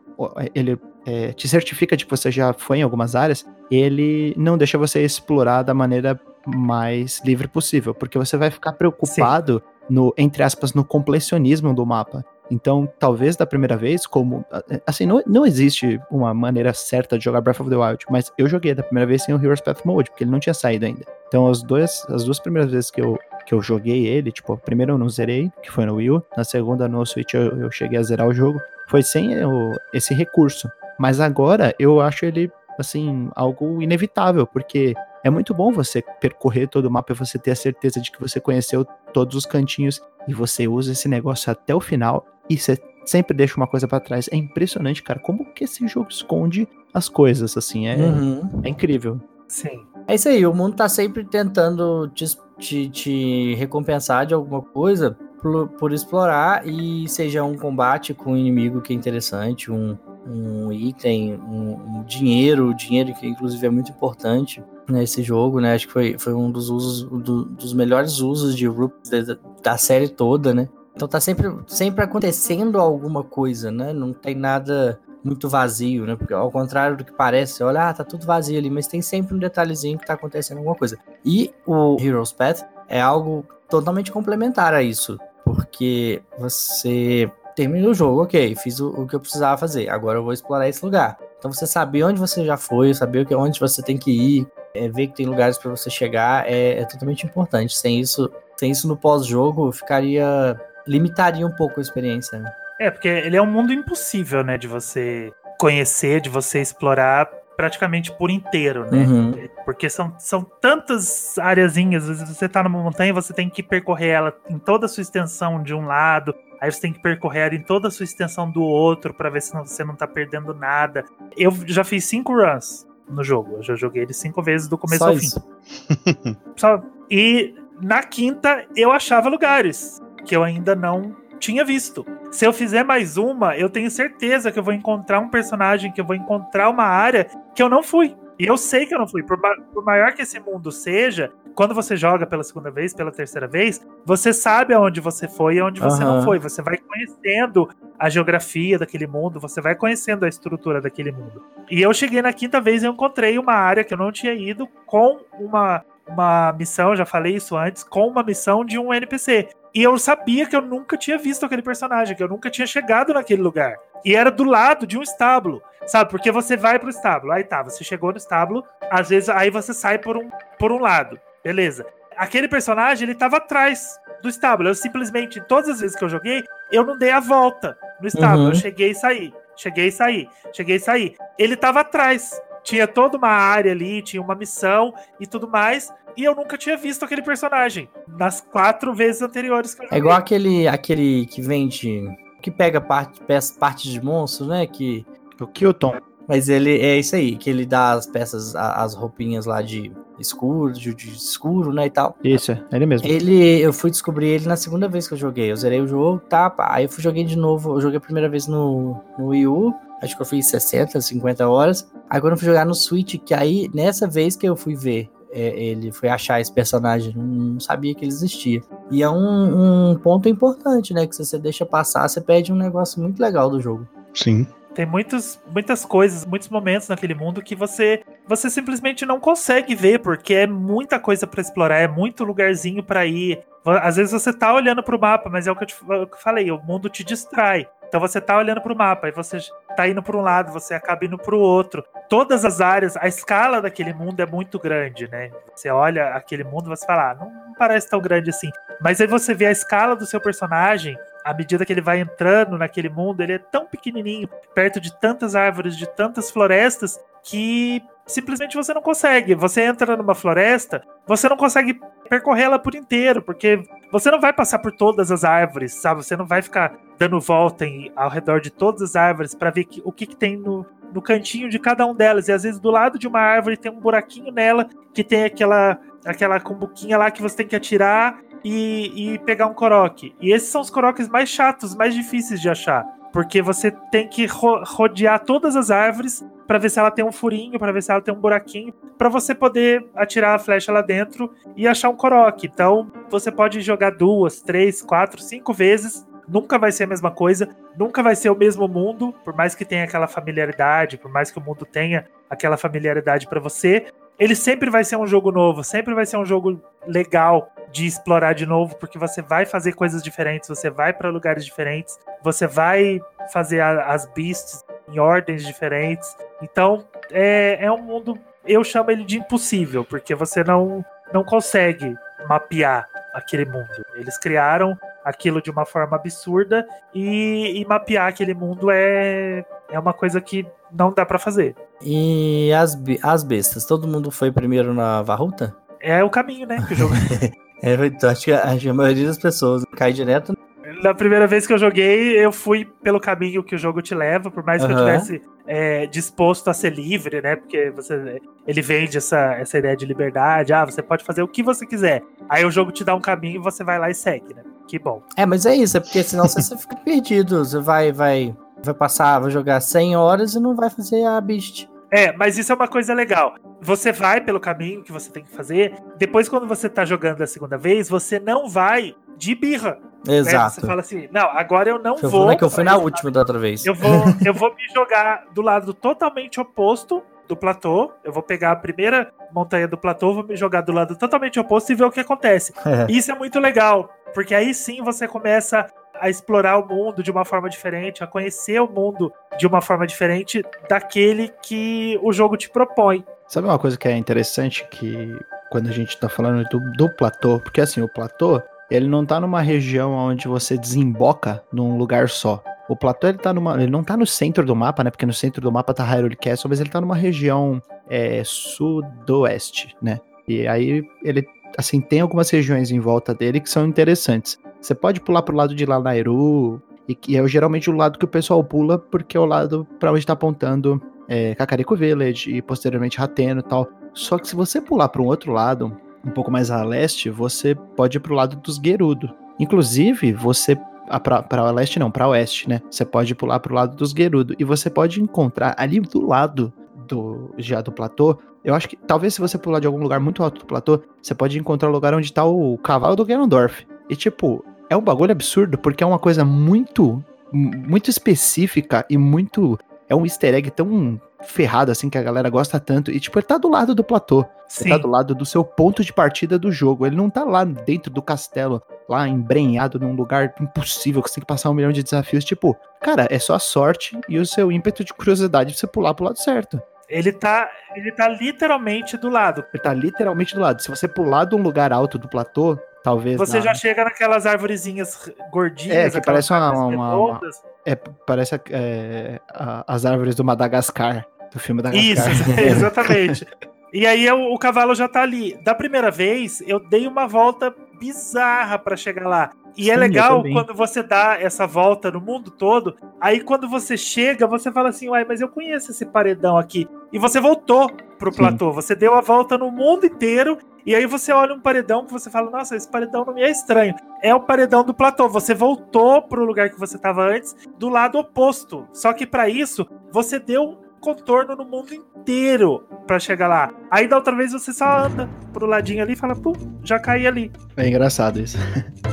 Ele é, te certifica de que você já foi em algumas áreas, ele não deixa você explorar da maneira mais livre possível, porque você vai ficar preocupado Sim. no, entre aspas, no completionismo do mapa. Então, talvez da primeira vez, como. Assim, não, não existe uma maneira certa de jogar Breath of the Wild, mas eu joguei da primeira vez sem o Heroes Path Mode, porque ele não tinha saído ainda. Então, as duas, as duas primeiras vezes que eu, que eu joguei ele, tipo, a primeira eu não zerei, que foi no Wii U, na segunda no Switch eu, eu cheguei a zerar o jogo, foi sem o, esse recurso. Mas agora eu acho ele, assim, algo inevitável, porque é muito bom você percorrer todo o mapa e você ter a certeza de que você conheceu todos os cantinhos e você usa esse negócio até o final e você sempre deixa uma coisa para trás. É impressionante, cara, como que esse jogo esconde as coisas, assim, é, uhum. é incrível. Sim. É isso aí, o mundo tá sempre tentando te, te, te recompensar de alguma coisa por, por, explorar e seja um combate com um inimigo que é interessante, um, um item, um, um dinheiro, dinheiro que inclusive é muito importante nesse jogo, né? Acho que foi, foi um dos usos, do, dos melhores usos de Rupees da, da, série toda, né? Então tá sempre, sempre acontecendo alguma coisa, né? Não tem nada muito vazio, né? Porque ao contrário do que parece, olha, ah, tá tudo vazio ali, mas tem sempre um detalhezinho que tá acontecendo alguma coisa. E o Heroes Path é algo totalmente complementar a isso, porque você termina o jogo, ok, fiz o, o, que eu precisava fazer, agora eu vou explorar esse lugar. Então você saber onde você já foi, saber onde você tem que ir, é, ver que tem lugares para você chegar é, é, totalmente importante. Sem isso, sem isso no pós-jogo, ficaria limitaria um pouco a experiência. Né? É, porque ele é um mundo impossível, né, de você conhecer, de você explorar praticamente por inteiro, né? Uhum. Porque são, são tantas areazinhas, às vezes você tá numa montanha, você tem que percorrer ela em toda a sua extensão de um lado, aí você tem que percorrer ela em toda a sua extensão do outro para ver se não, você não tá perdendo nada. Eu já fiz cinco runs no jogo, eu já joguei ele cinco vezes do começo Só ao isso. fim. Só... E na quinta eu achava lugares que eu ainda não tinha visto. Se eu fizer mais uma, eu tenho certeza que eu vou encontrar um personagem, que eu vou encontrar uma área que eu não fui. E eu sei que eu não fui. Por, por, maior que esse mundo seja, quando você joga pela segunda vez, pela terceira vez, você sabe aonde você foi e aonde você uhum. não foi. Você vai conhecendo a geografia daquele mundo, você vai conhecendo a estrutura daquele mundo. E eu cheguei na quinta vez e encontrei uma área que eu não tinha ido com uma, uma missão, já falei isso antes, com uma missão de um NPC. E eu sabia que eu nunca tinha visto aquele personagem, que eu nunca tinha chegado naquele lugar. E era do lado de um estábulo, sabe? Porque você vai pro estábulo, aí tá, você chegou no estábulo, às vezes aí você sai por um, por um lado, beleza. Aquele personagem, ele tava atrás do estábulo. Eu simplesmente, todas as vezes que eu joguei, eu não dei a volta no estábulo. Uhum. Eu cheguei e saí, cheguei e saí, cheguei e saí. Ele tava atrás. Tinha toda uma área ali, tinha uma missão e tudo mais e eu nunca tinha visto aquele personagem nas quatro vezes anteriores que eu joguei. É igual aquele, aquele que vende. que pega parte, partes de monstros, né? Que. O Kilton. Mas ele é isso aí, que ele dá as peças, as roupinhas lá de escuro, de, de escuro, né, e tal. Isso, é ele mesmo. Ele, eu fui descobrir ele na segunda vez que eu joguei. Eu zerei o jogo, tá, pá. Aí eu fui joguei de novo, eu joguei a primeira vez no, no Wii U, acho que eu fiz 60, 50 horas. Aí quando eu fui jogar no Switch, que aí, nessa vez que eu fui ver é, ele foi achar esse personagem, não sabia que ele existia. E é um, um ponto importante, né? Que se você deixa passar, você perde um negócio muito legal do jogo. Sim. Tem muitos, muitas coisas, muitos momentos naquele mundo que você você simplesmente não consegue ver, porque é muita coisa para explorar, é muito lugarzinho para ir. Às vezes você tá olhando pro mapa, mas é o que eu, te, é o que eu falei, o mundo te distrai. Então você tá olhando pro mapa e você tá indo para um lado, você acaba indo para o outro. Todas as áreas, a escala daquele mundo é muito grande, né? Você olha aquele mundo e você fala, ah, não parece tão grande assim. Mas aí você vê a escala do seu personagem, à medida que ele vai entrando naquele mundo, ele é tão pequenininho, perto de tantas árvores, de tantas florestas, que simplesmente você não consegue. Você entra numa floresta, você não consegue percorrê-la por inteiro, porque você não vai passar por todas as árvores, sabe? Você não vai ficar dando volta em, ao redor de todas as árvores para ver que, o que, que tem no, no cantinho de cada um delas. E às vezes do lado de uma árvore tem um buraquinho nela que tem aquela aquela cumbuquinha lá que você tem que atirar e, e pegar um coroque. E esses são os coroques mais chatos, mais difíceis de achar. Porque você tem que ro rodear todas as árvores para ver se ela tem um furinho, para ver se ela tem um buraquinho, para você poder atirar a flecha lá dentro e achar um coroque. Então, você pode jogar duas, três, quatro, cinco vezes. Nunca vai ser a mesma coisa, nunca vai ser o mesmo mundo, por mais que tenha aquela familiaridade, por mais que o mundo tenha aquela familiaridade para você, ele sempre vai ser um jogo novo, sempre vai ser um jogo legal de explorar de novo, porque você vai fazer coisas diferentes, você vai para lugares diferentes, você vai fazer as beasts em ordens diferentes. Então, é, é um mundo, eu chamo ele de impossível, porque você não, não consegue mapear aquele mundo. Eles criaram aquilo de uma forma absurda e, e mapear aquele mundo é, é uma coisa que não dá para fazer. E as, as bestas, todo mundo foi primeiro na Varruta? É o caminho, né? Que o jogo... é, então, acho que, que a maioria das pessoas cai direto. Na primeira vez que eu joguei, eu fui pelo caminho que o jogo te leva, por mais que uhum. eu tivesse é, disposto a ser livre, né? Porque você, ele vende essa, essa ideia de liberdade, ah, você pode fazer o que você quiser. Aí o jogo te dá um caminho e você vai lá e segue, né? Que bom. É, mas é isso, é porque senão você fica perdido. Você vai, vai vai passar, vai jogar 100 horas e não vai fazer a Beast. É, mas isso é uma coisa legal. Você vai pelo caminho que você tem que fazer. Depois, quando você tá jogando a segunda vez, você não vai de birra. Exato. Né? Você fala assim, não, agora eu não eu vou. É que eu fui na última da outra vez. Eu vou, eu vou me jogar do lado totalmente oposto do platô. Eu vou pegar a primeira montanha do platô, vou me jogar do lado totalmente oposto e ver o que acontece. É. Isso é muito legal, porque aí sim você começa a explorar o mundo de uma forma diferente, a conhecer o mundo de uma forma diferente daquele que o jogo te propõe. Sabe uma coisa que é interessante que quando a gente tá falando do, do platô, porque assim, o platô, ele não tá numa região onde você desemboca num lugar só. O platô ele tá numa, ele não tá no centro do mapa, né? Porque no centro do mapa tá Hyrule Castle, mas ele tá numa região é, sudoeste, né? E aí ele assim tem algumas regiões em volta dele que são interessantes. Você pode pular pro lado de Lanairu, e que é geralmente o lado que o pessoal pula, porque é o lado para onde tá apontando é, Kakariko Village e posteriormente Rateno e tal. Só que se você pular para um outro lado, um pouco mais a leste, você pode ir pro lado dos Gerudo. Inclusive, você para leste não, para oeste, né? Você pode pular pro lado dos Gerudo e você pode encontrar ali do lado do já do platô. Eu acho que talvez se você pular de algum lugar muito alto do platô, você pode encontrar o lugar onde tá o cavalo do Ganondorf. E, tipo, é um bagulho absurdo, porque é uma coisa muito, muito específica e muito. É um easter egg tão ferrado assim que a galera gosta tanto. E, tipo, ele tá do lado do platô. Sim. Ele tá do lado do seu ponto de partida do jogo. Ele não tá lá dentro do castelo, lá embrenhado num lugar impossível que você tem que passar um milhão de desafios. Tipo, cara, é só a sorte e o seu ímpeto de curiosidade pra você pular pro lado certo. Ele tá, ele tá literalmente do lado. Ele tá literalmente do lado. Se você pular de um lugar alto do platô, talvez. Você já chega naquelas árvorezinhas gordinhas. É, que parece uma, uma, uma, É, parece é, as árvores do Madagascar, do filme Madagascar. Isso, exatamente. e aí o, o cavalo já tá ali. Da primeira vez, eu dei uma volta bizarra para chegar lá. E é Sim, é legal quando você dá essa volta no mundo todo. Aí quando você chega, você fala assim: Uai, mas eu conheço esse paredão aqui. E você voltou pro Sim. platô. Você deu a volta no mundo inteiro. E aí você olha um paredão que você fala: Nossa, esse paredão não me é estranho. É o paredão do platô. Você voltou pro lugar que você estava antes, do lado oposto. Só que para isso, você deu contorno no mundo inteiro para chegar lá. Aí da outra vez você só anda pro ladinho ali e fala, pum, já caí ali. É engraçado isso.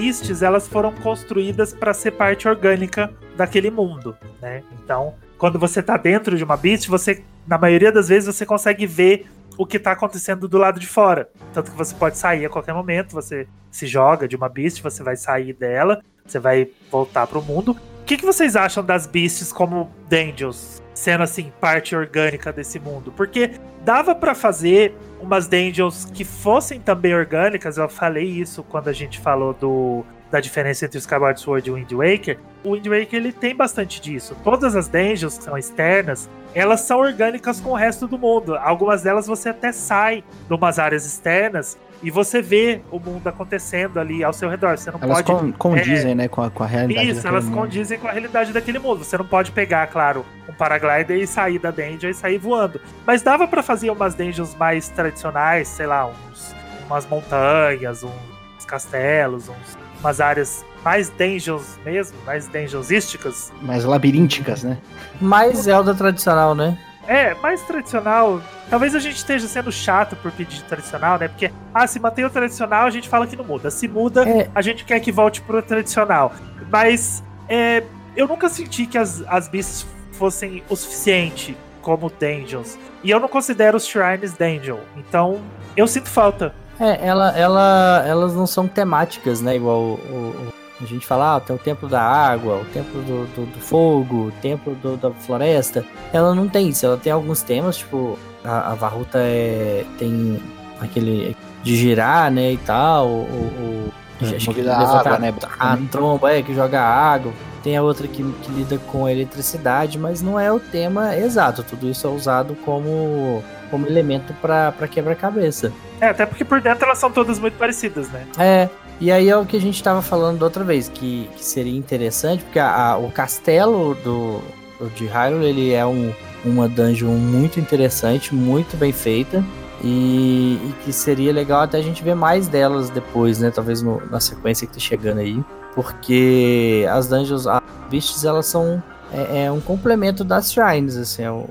as beasts elas foram construídas para ser parte orgânica daquele mundo, né? Então, quando você tá dentro de uma beast, você na maioria das vezes você consegue ver o que tá acontecendo do lado de fora. Tanto que você pode sair a qualquer momento, você se joga de uma beast, você vai sair dela, você vai voltar pro mundo. Que, que vocês acham das beasts como Dangels? Sendo assim, parte orgânica desse mundo? Porque dava para fazer umas dungeons que fossem também orgânicas. Eu falei isso quando a gente falou do da diferença entre Skyward Sword e o Wind Waker. O Wind Waker ele tem bastante disso. Todas as dungeons que são externas, elas são orgânicas com o resto do mundo. Algumas delas você até sai de umas áreas externas e você vê o mundo acontecendo ali ao seu redor. Você não elas pode. Con condizem, é, né, com a, com a realidade. Isso, elas mundo. condizem com a realidade daquele mundo. Você não pode pegar, claro, um paraglider e sair da dungeon e sair voando. Mas dava para fazer umas dungeons mais tradicionais, sei lá, uns, umas montanhas, uns castelos, uns, umas áreas mais dungeons mesmo, mais dungeonsísticas. Mais labirínticas, né? Mais Zelda tradicional, né? É, mais tradicional. Talvez a gente esteja sendo chato por pedir tradicional, né? Porque, ah, se mantém o tradicional, a gente fala que não muda. Se muda, é. a gente quer que volte pro tradicional. Mas é, eu nunca senti que as, as beasts fossem o suficiente como dungeons. E eu não considero os shrines dungeon. Então, eu sinto falta. É, ela, ela, elas não são temáticas, né? Igual o, o, a gente fala, ah, tem o templo da água, o templo do, do, do fogo, o templo do, da floresta. Ela não tem isso, ela tem alguns temas, tipo, a, a Varruta é, tem aquele de girar, né, e tal, o, o, acho que água, né? A tromba, é, que joga água. Tem a outra que, que lida com a eletricidade, mas não é o tema exato. Tudo isso é usado como, como elemento para quebra-cabeça. É, até porque por dentro elas são todas muito parecidas, né? É, e aí é o que a gente estava falando outra vez, que, que seria interessante, porque a, a, o castelo do, de Hyrule, ele é um, uma dungeon muito interessante, muito bem feita. E, e, que seria legal até a gente ver mais delas depois, né? Talvez no, na sequência que tá chegando aí. Porque as dungeons, as beasts, elas são é, é um complemento das shrines, assim. Eu,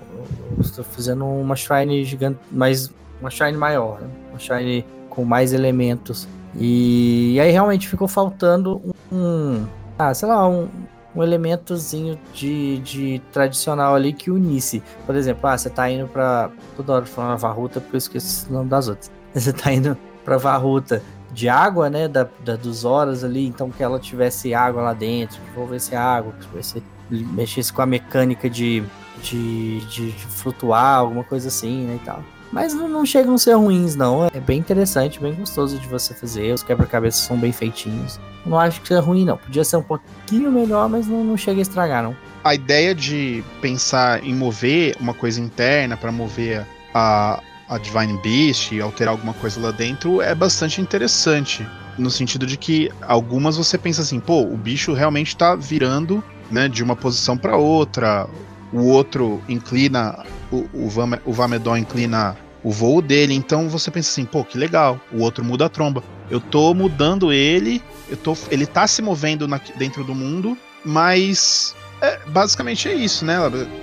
eu estou fazendo uma shrine gigante, mais uma shrine maior, né? Uma shrine com mais elementos. E, e aí realmente ficou faltando um, ah, sei lá, um, um elementozinho de, de tradicional ali que unisse. Por exemplo, ah, você tá indo pra. Toda hora falando Varruta, porque eu esqueço o nome das outras. Você tá indo pra Varruta de água, né? Da, da, dos horas ali, então que ela tivesse água lá dentro, que envolvesse água, que você mexesse com a mecânica de, de, de, de flutuar, alguma coisa assim, né? E tal. Mas não, não chegam a ser ruins, não. É bem interessante, bem gostoso de você fazer. Os quebra-cabeças são bem feitinhos. Não acho que é ruim, não. Podia ser um pouquinho melhor, mas não, não chega a estragar, não. A ideia de pensar em mover uma coisa interna para mover a, a Divine Beast e alterar alguma coisa lá dentro é bastante interessante. No sentido de que algumas você pensa assim, pô, o bicho realmente tá virando né, de uma posição para outra, o outro inclina, o, o, Vam, o Vamedon inclina o voo dele, então você pensa assim, pô, que legal, o outro muda a tromba. Eu tô mudando ele, eu tô, ele tá se movendo na, dentro do mundo, mas é, basicamente é isso, né?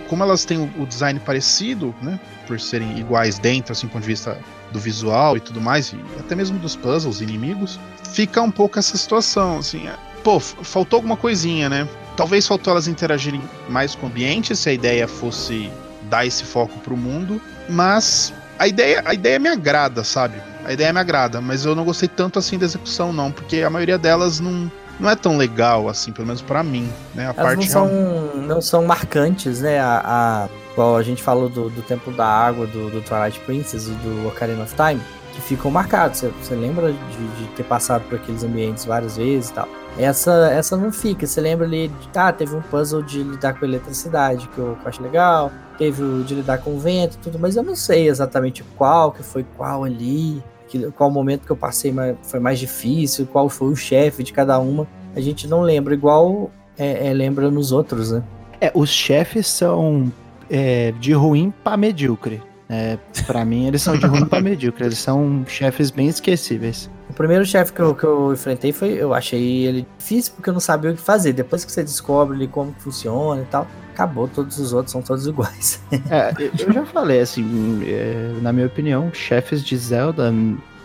Como elas têm o, o, design parecido, né? Por serem iguais dentro, assim, do ponto de vista do visual e tudo mais, e até mesmo dos puzzles inimigos, fica um pouco essa situação, assim. É, pô, faltou alguma coisinha, né? Talvez faltou elas interagirem mais com o ambiente, se a ideia fosse dar esse foco pro mundo, mas a ideia, a ideia me agrada, sabe? A ideia me agrada, mas eu não gostei tanto assim da execução, não, porque a maioria delas não, não é tão legal assim, pelo menos para mim, né? A Elas parte não são, não são marcantes, né? A, a, a gente falou do, do Templo da Água, do, do Twilight Princess e do Ocarina of Time, que ficam marcados. Você, você lembra de, de, ter passado por aqueles ambientes várias vezes e tal. Essa, essa não fica. Você lembra ali, de, ah, teve um puzzle de lidar com eletricidade que eu, que eu acho legal, teve o de lidar com o vento tudo, mas eu não sei exatamente qual que foi qual ali, que, qual momento que eu passei mais, foi mais difícil, qual foi o chefe de cada uma. A gente não lembra, igual é, é, lembra nos outros, né? É, os chefes são é, de ruim para medíocre. É, para mim, eles são de ruim para medíocre. Eles são chefes bem esquecíveis. Primeiro chefe que eu, que eu enfrentei foi. Eu achei ele difícil porque eu não sabia o que fazer. Depois que você descobre como funciona e tal, acabou. Todos os outros são todos iguais. é, eu já falei, assim, é, na minha opinião, chefes de Zelda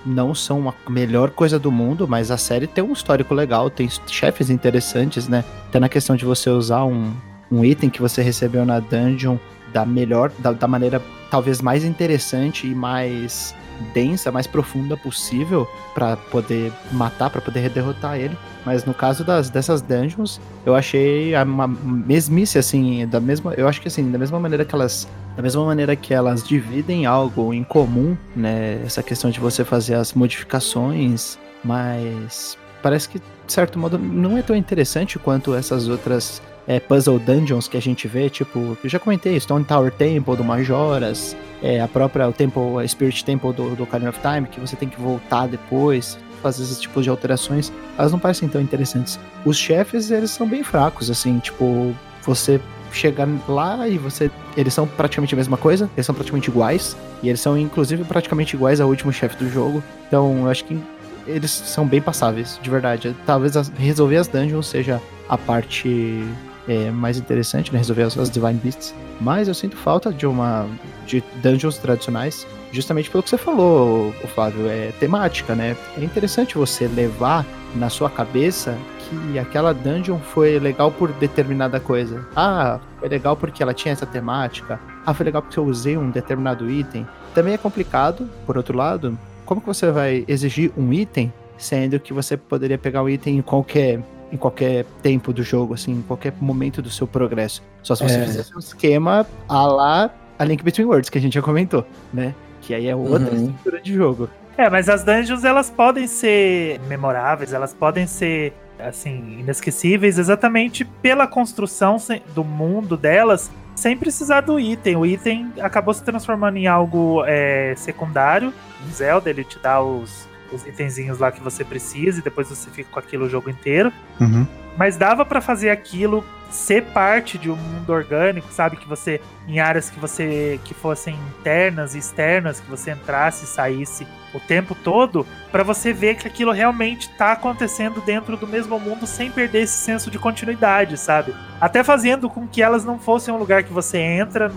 não são a melhor coisa do mundo, mas a série tem um histórico legal, tem chefes interessantes, né? Até na questão de você usar um, um item que você recebeu na dungeon da melhor, da, da maneira talvez mais interessante e mais densa, mais profunda possível para poder matar, para poder derrotar ele. Mas no caso das, dessas dungeons, eu achei uma mesmice assim, da mesma, eu acho que assim, da mesma maneira que elas, da mesma maneira que elas dividem algo em comum, né, essa questão de você fazer as modificações, mas parece que de certo modo não é tão interessante quanto essas outras é, puzzle dungeons que a gente vê, tipo, eu já comentei, Stone Tower Temple do Majoras, é, a própria o Temple, a Spirit Temple do, do Ocarina of Time, que você tem que voltar depois, fazer esses tipos de alterações, elas não parecem tão interessantes. Os chefes, eles são bem fracos, assim, tipo, você chegar lá e você. Eles são praticamente a mesma coisa, eles são praticamente iguais, e eles são inclusive praticamente iguais ao último chefe do jogo. Então eu acho que eles são bem passáveis, de verdade. Talvez resolver as dungeons seja a parte é, mais interessante, né? Resolver as, as Divine Beasts. Mas eu sinto falta de uma. de dungeons tradicionais, justamente pelo que você falou, o Flávio, é temática, né? É interessante você levar na sua cabeça que aquela dungeon foi legal por determinada coisa. Ah, foi legal porque ela tinha essa temática. Ah, foi legal porque eu usei um determinado item. Também é complicado, por outro lado, como que você vai exigir um item, sendo que você poderia pegar o item em qualquer em qualquer tempo do jogo, assim, em qualquer momento do seu progresso. Só se você é. fizesse um esquema a lá a Link Between Worlds, que a gente já comentou, né? Que aí é outra uhum. estrutura de jogo. É, mas as dungeons elas podem ser memoráveis, elas podem ser assim inesquecíveis exatamente pela construção do mundo delas, sem precisar do item. O item acabou se transformando em algo é, secundário. Zelda ele te dá os os itenzinhos lá que você precisa e depois você fica com aquilo o jogo inteiro. Uhum. Mas dava para fazer aquilo ser parte de um mundo orgânico, sabe? Que você, em áreas que você, que fossem internas e externas, que você entrasse e saísse o tempo todo, para você ver que aquilo realmente tá acontecendo dentro do mesmo mundo sem perder esse senso de continuidade, sabe? Até fazendo com que elas não fossem um lugar que você entra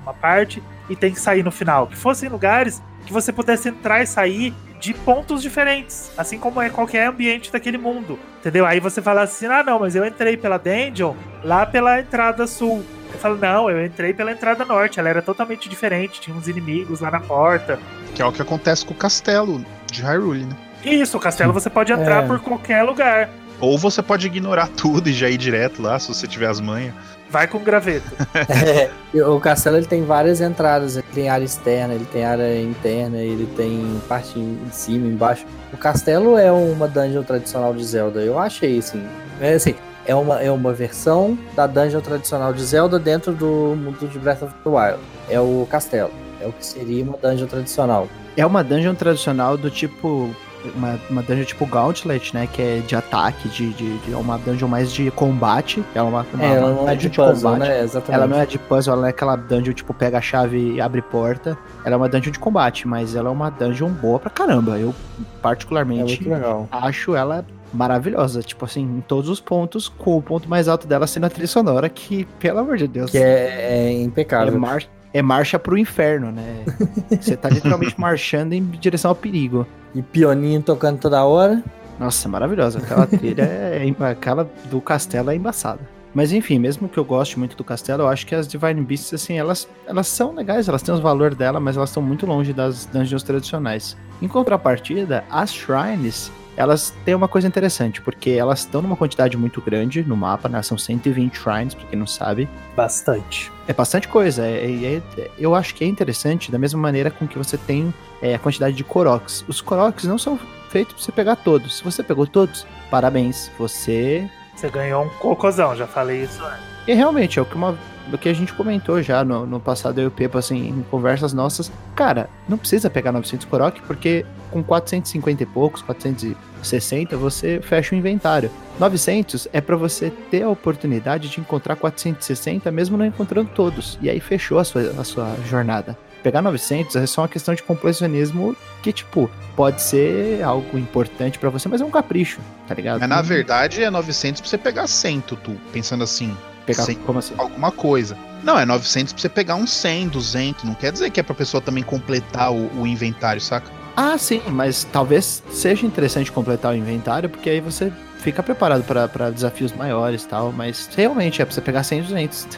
numa parte e tem que sair no final. Que fossem lugares que você pudesse entrar e sair de pontos diferentes, assim como é qualquer ambiente daquele mundo, entendeu? Aí você fala assim: ah, não, mas eu entrei pela dungeon lá pela entrada sul. Eu falo, não, eu entrei pela entrada norte, ela era totalmente diferente, tinha uns inimigos lá na porta. Que é o que acontece com o castelo de Hyrule, né? Isso, o castelo você pode entrar é. por qualquer lugar. Ou você pode ignorar tudo e já ir direto lá, se você tiver as manhas. Vai com graveto. é, o castelo ele tem várias entradas. Ele tem área externa, ele tem área interna, ele tem parte em cima, embaixo. O castelo é uma dungeon tradicional de Zelda. Eu achei assim. É assim. É uma, é uma versão da dungeon tradicional de Zelda dentro do mundo de Breath of the Wild. É o castelo. É o que seria uma dungeon tradicional. É uma dungeon tradicional do tipo uma, uma dungeon tipo Gauntlet, né? Que é de ataque, de, de, de é uma dungeon mais de combate. É uma, uma, é, ela não é de, de puzzle, combate. né? Exatamente. Ela não é de puzzle, ela é aquela dungeon tipo pega a chave e abre porta. Ela é uma dungeon de combate, mas ela é uma dungeon boa pra caramba. Eu particularmente é acho ela maravilhosa, tipo assim, em todos os pontos, com o ponto mais alto dela sendo a trilha sonora, que, pelo amor de Deus. Que é, é impecável. É, mar é marcha pro inferno, né? Você tá literalmente marchando em direção ao perigo. E pioninho tocando toda hora. Nossa, maravilhosa. Aquela trilha é, aquela do castelo é embaçada. Mas enfim, mesmo que eu goste muito do castelo, eu acho que as Divine Beasts, assim, elas, elas são legais, elas têm os valores dela, mas elas estão muito longe das dungeons tradicionais. Em contrapartida, as Shrines, elas têm uma coisa interessante, porque elas estão numa quantidade muito grande no mapa, né? São 120 shrines, pra quem não sabe. Bastante. É bastante coisa. É, é- eu acho que é interessante da mesma maneira com que você tem é, a quantidade de Koroks. Os Koroks não são feitos pra você pegar todos. Se você pegou todos, parabéns. Você. Você ganhou um cocôzão, já falei isso antes. E realmente, é o que, uma, o que a gente comentou já no, no passado, eu e o Pepo, assim, em conversas nossas. Cara, não precisa pegar 900 Korok, porque com 450 e poucos, 460, você fecha o inventário. 900 é pra você ter a oportunidade de encontrar 460, mesmo não encontrando todos. E aí fechou a sua, a sua jornada. Pegar 900 é só uma questão de completionismo que, tipo, pode ser algo importante pra você, mas é um capricho, tá ligado? Mas na verdade é 900 pra você pegar 100, Tutu. Pensando assim, Pegar, Sim. como assim? alguma coisa. Não, é 900 pra você pegar um 100, 200. Não quer dizer que é pra pessoa também completar o, o inventário, saca? Ah, sim, mas talvez seja interessante completar o inventário, porque aí você fica preparado pra- pra desafios maiores e tal, mas realmente é pra você pegar 100 e 200.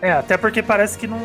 É, até porque parece que não,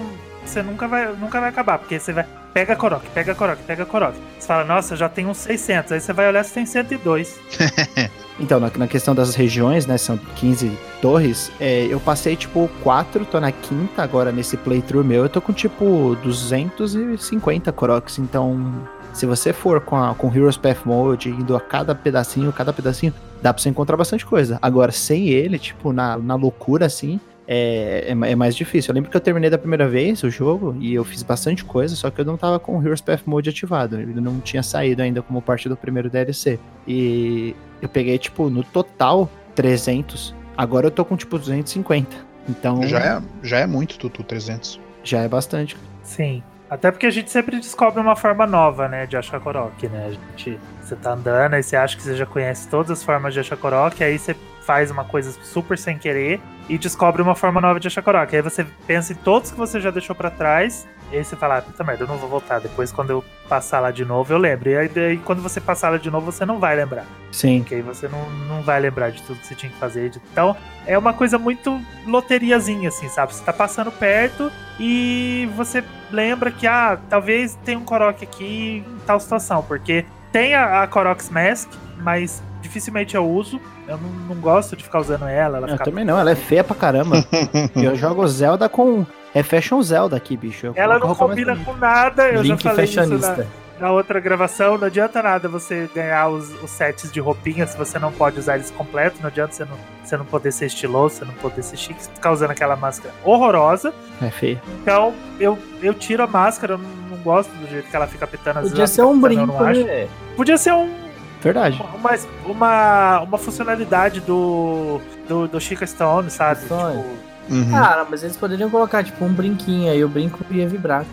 você nunca vai, nunca vai acabar, porque você vai. Pega Korok, pega Korok, pega Korok. Você fala, nossa, já tenho uns 600. Aí você vai olhar se tem 102. Então, na, na questão das regiões, né, são 15 torres, é, eu passei, tipo, 4, tô na quinta agora nesse playthrough meu, eu tô com, tipo, 250 Koroks, então, se você for com, a, com Heroes Path Mode, indo a cada pedacinho, cada pedacinho, dá pra você encontrar bastante coisa. Agora, sem ele, tipo, na, na loucura, assim, é, é, é mais difícil. Eu lembro que eu terminei da primeira vez o jogo e eu fiz bastante coisa, só que eu não tava com o Heroes Path Mode ativado. Ele não tinha saído ainda como parte do primeiro DLC. E eu peguei, tipo, no total 300. Agora eu tô com, tipo, 250. Então Já, é, já é muito, Tutu, 300. já é bastante. Sim. Até porque a gente sempre descobre uma forma nova, né, de achar Korok, né? A gente, você tá andando, aí você acha que você já conhece todas as formas de achar Korok, aí você faz uma coisa super sem querer e descobre uma forma nova de achar Korok. Aí você pensa em todos que você já deixou pra trás, e aí você fala, ah, puta merda, eu não vou voltar. Depois, quando eu passar lá de novo, eu lembro. E aí, daí, quando você passar lá de novo, você não vai lembrar. Sim. Porque aí você não, não vai lembrar de tudo que você tinha que fazer. Então, é uma coisa muito loteriazinha, assim, sabe? Você tá passando perto e você lembra que, ah, talvez tenha um Korok aqui em tal situação. Porque tem a, a Korok's Mask, mas dificilmente eu uso. Eu não, não gosto de ficar usando ela. ela Eu fica- também não, ela é feia pra caramba. eu jogo Zelda com. É Fashion Zelda aqui, bicho. Eu Ela não combina com nada. Eu Link já falei isso na, fashionista. na outra gravação, não adianta nada você ganhar os, os sets de roupinha se você não pode usar eles completos, não adianta você não, você não poder ser estiloso, você não poder ser chique, você ficar usando aquela máscara horrorosa. É feia. Então, eu, eu tiro a máscara, eu não, não gosto do jeito que ela fica pitando Podia ser um brinco, né? Podia ser um, Verdade. uma, uma, uma funcionalidade do, do, do Chica Stone, sabe? Stone. Tipo, Uhum. Cara, mas eles poderiam colocar, tipo, um brinquinho aí, o brinco ia vibrar.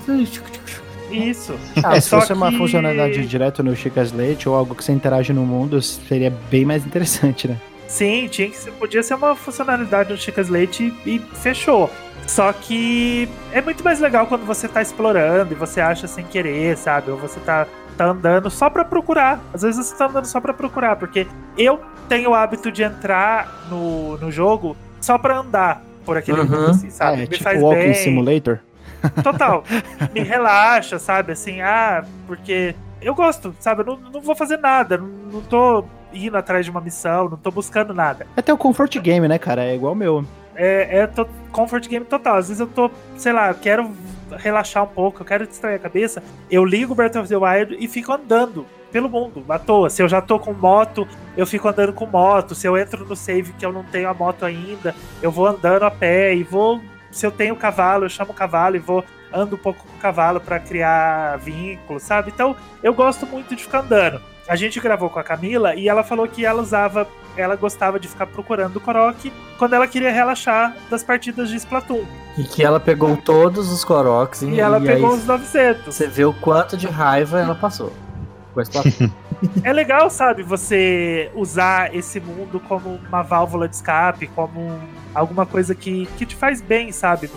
isso. Ah, é, se só fosse uma que- funcionalidade direto no Chica Slate ou algo que você interage no mundo, seria bem mais interessante, né? Sim, tinha que ser, podia ser uma funcionalidade do Chica Slate e, e fechou. Só que é muito mais legal quando você tá explorando e você acha sem querer, sabe? Ou você tá, tá andando só pra procurar. Às vezes você tá andando só pra procurar, porque eu tenho o hábito de entrar no, no jogo só pra andar por aquele Uhum. mundo, assim, sabe? Ah, é Me tipo faz Walking bem. Simulator. Total. Me relaxa, sabe? Assim, ah, porque eu gosto, sabe? Eu não, não vou fazer nada, não, não tô indo atrás de uma missão, não tô buscando nada. Até o Comfort Game, né, cara? É igual o meu. É, é comfort game total. Às vezes eu tô, sei lá, quero relaxar um pouco, eu quero distrair a cabeça. Eu ligo Breath of the Wild e fico andando pelo mundo, à toa. Se eu já tô com moto, eu fico andando com moto. Se eu entro no save que eu não tenho a moto ainda, eu vou andando a pé e vou. Se eu tenho cavalo, eu chamo o cavalo e vou ando um pouco com o cavalo pra criar vínculo, sabe? Então eu gosto muito de ficar andando. A gente gravou com a Camila e ela falou que ela usava, ela gostava de ficar procurando o Korok quando ela queria relaxar das partidas de Splatoon. E que ela pegou todos os Koroks e, E ela e pegou os 900. você vê o quanto de raiva ela passou. Com Splatoon. É legal, sabe, você usar esse mundo como uma válvula de escape, como um- alguma coisa que, que te faz bem, sabe?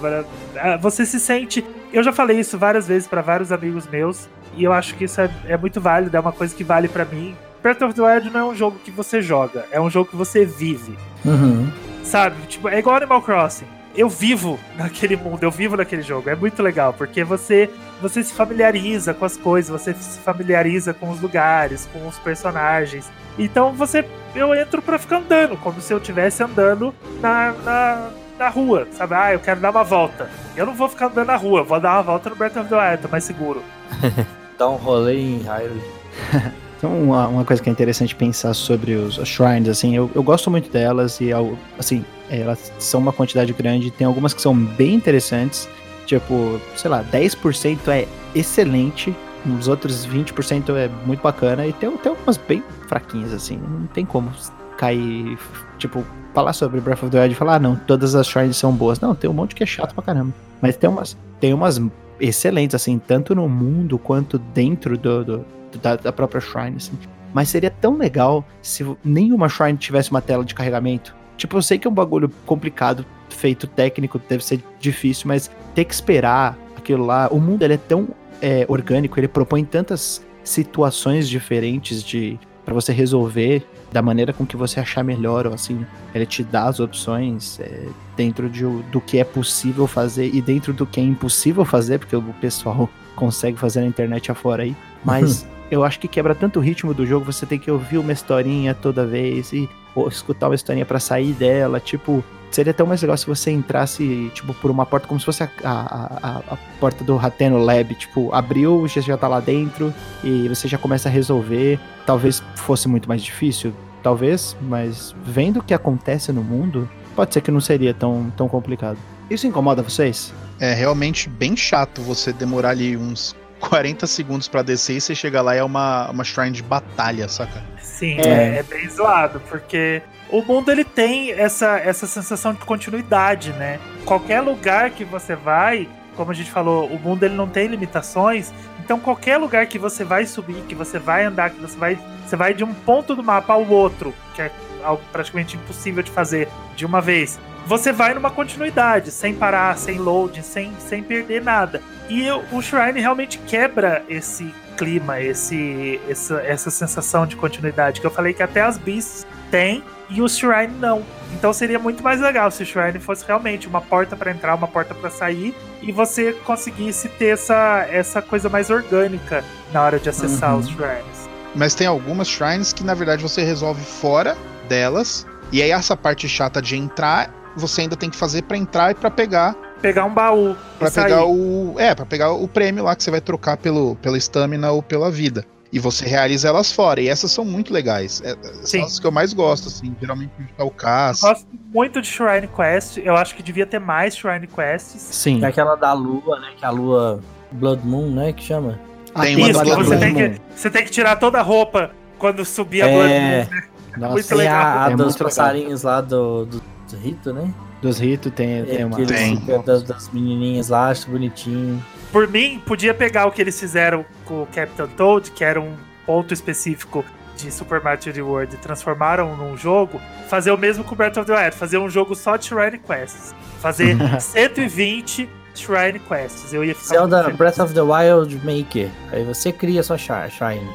Ah, Você se sente. Eu já falei isso várias vezes pra vários amigos meus, e eu acho que isso é, é muito válido, é uma coisa que vale pra mim. Breath of the Wild não é um jogo que você joga, é um jogo que você vive. Uhum. Sabe? Tipo, é igual Animal Crossing. Eu vivo naquele mundo, eu vivo naquele jogo. É muito legal, porque você você se familiariza com as coisas, você se familiariza com os lugares, com os personagens. Então você. Eu entro pra ficar andando, como se eu estivesse andando na, na, na rua, sabe? Ah, eu quero dar uma volta. Eu não vou ficar andando na rua, vou dar uma volta no Breath of the Wild, mais seguro. Dá um rolê em Hyrule. Então, uma, uma coisa que é interessante pensar sobre os, shrines, assim, eu, eu gosto muito delas e, assim, elas são uma quantidade grande. Tem algumas que são bem interessantes, tipo, sei lá, 10% é excelente, os outros 20% é muito bacana e tem, tem algumas bem fraquinhas, assim, não tem como cair, tipo, falar sobre Breath of the Wild e falar, ah, não, todas as shrines são boas. Não, tem um monte que é chato pra caramba. Mas tem umas, tem umas excelentes, assim, tanto no mundo quanto dentro do, do- da, da própria shrine, assim. Mas seria tão legal se nenhuma shrine tivesse uma tela de carregamento. Tipo, eu sei que é um bagulho complicado, feito técnico, deve ser difícil, mas ter que esperar aquilo lá. O mundo ele é tão é, orgânico, ele propõe tantas situações diferentes de para você resolver da maneira com que você achar melhor, ou assim, ele te dá as opções é, dentro de, do que é possível fazer e dentro do que é impossível fazer, porque o pessoal consegue fazer na internet afora aí. Mas eu acho que quebra tanto o ritmo do jogo, você tem que ouvir uma historinha toda vez e ou escutar uma historinha pra sair dela, tipo, seria tão mais legal se você entrasse, tipo, por uma porta como se fosse a, a, a, a porta do Rateno Lab, tipo, abriu, você já tá lá dentro e você já começa a resolver. Talvez fosse muito mais difícil, talvez, mas vendo o que acontece no mundo, pode ser que não seria tão, tão complicado. Isso incomoda vocês? É realmente bem chato você demorar ali uns 40 segundos pra descer e você chega lá e é uma, uma shrine de batalha, saca? Sim, É. é, é bem zoado, porque o mundo ele tem essa, essa sensação de continuidade, né? Qualquer lugar que você vai, como a gente falou, o mundo ele não tem limitações, então qualquer lugar que você vai subir, que você vai andar, que você vai, você vai de um ponto do mapa ao outro, que é algo praticamente impossível de fazer de uma vez. Você vai numa continuidade, sem parar, sem load, sem, sem perder nada. E o o Shrine realmente quebra esse clima, esse, essa, essa sensação de continuidade. Que eu falei que até as Beasts têm e o Shrine não. Então seria muito mais legal se o Shrine fosse realmente uma porta pra entrar, uma porta pra sair e você conseguisse ter essa, essa coisa mais orgânica na hora de acessar Uhum. os Shrines. Mas tem algumas shrines que na verdade você resolve fora delas. E aí essa parte chata de entrar, você ainda tem que fazer pra entrar e pra pegar, Pegar um baú Pra sair. pegar o, é, para pegar o prêmio lá que você vai trocar pelo pela estamina ou pela vida. E você realiza elas fora. E essas são muito legais. É, Sim. são as que eu mais gosto, assim. Geralmente tá o Eu caça. gosto muito de Shrine Quest. Eu acho que devia ter mais Shrine Quests. Sim. Tem aquela da lua, né? Que é a lua Blood Moon, né? Que chama. Tem Ah, uma Isso, você tem que, você tem que tirar toda a roupa quando subir a É. Blood Moon. né? Nossa, muito Tem legal. a, a É dos legal. passarinhos lá do, do, do Rito, né? dos ritos tem, tem uma. Tem. ficam das, das menininhas lá, acho bonitinho. Por mim, podia pegar o que eles fizeram com o Captain Toad, que era um ponto específico de Super Mario 3D World, e transformaram num jogo, fazer o mesmo com Breath of the Wild, fazer um jogo só de Shrine Quests. Fazer 120 Shrine Quests. Eu ia ficar Zelda. Breath of the Wild Maker. Aí você cria sua Shine.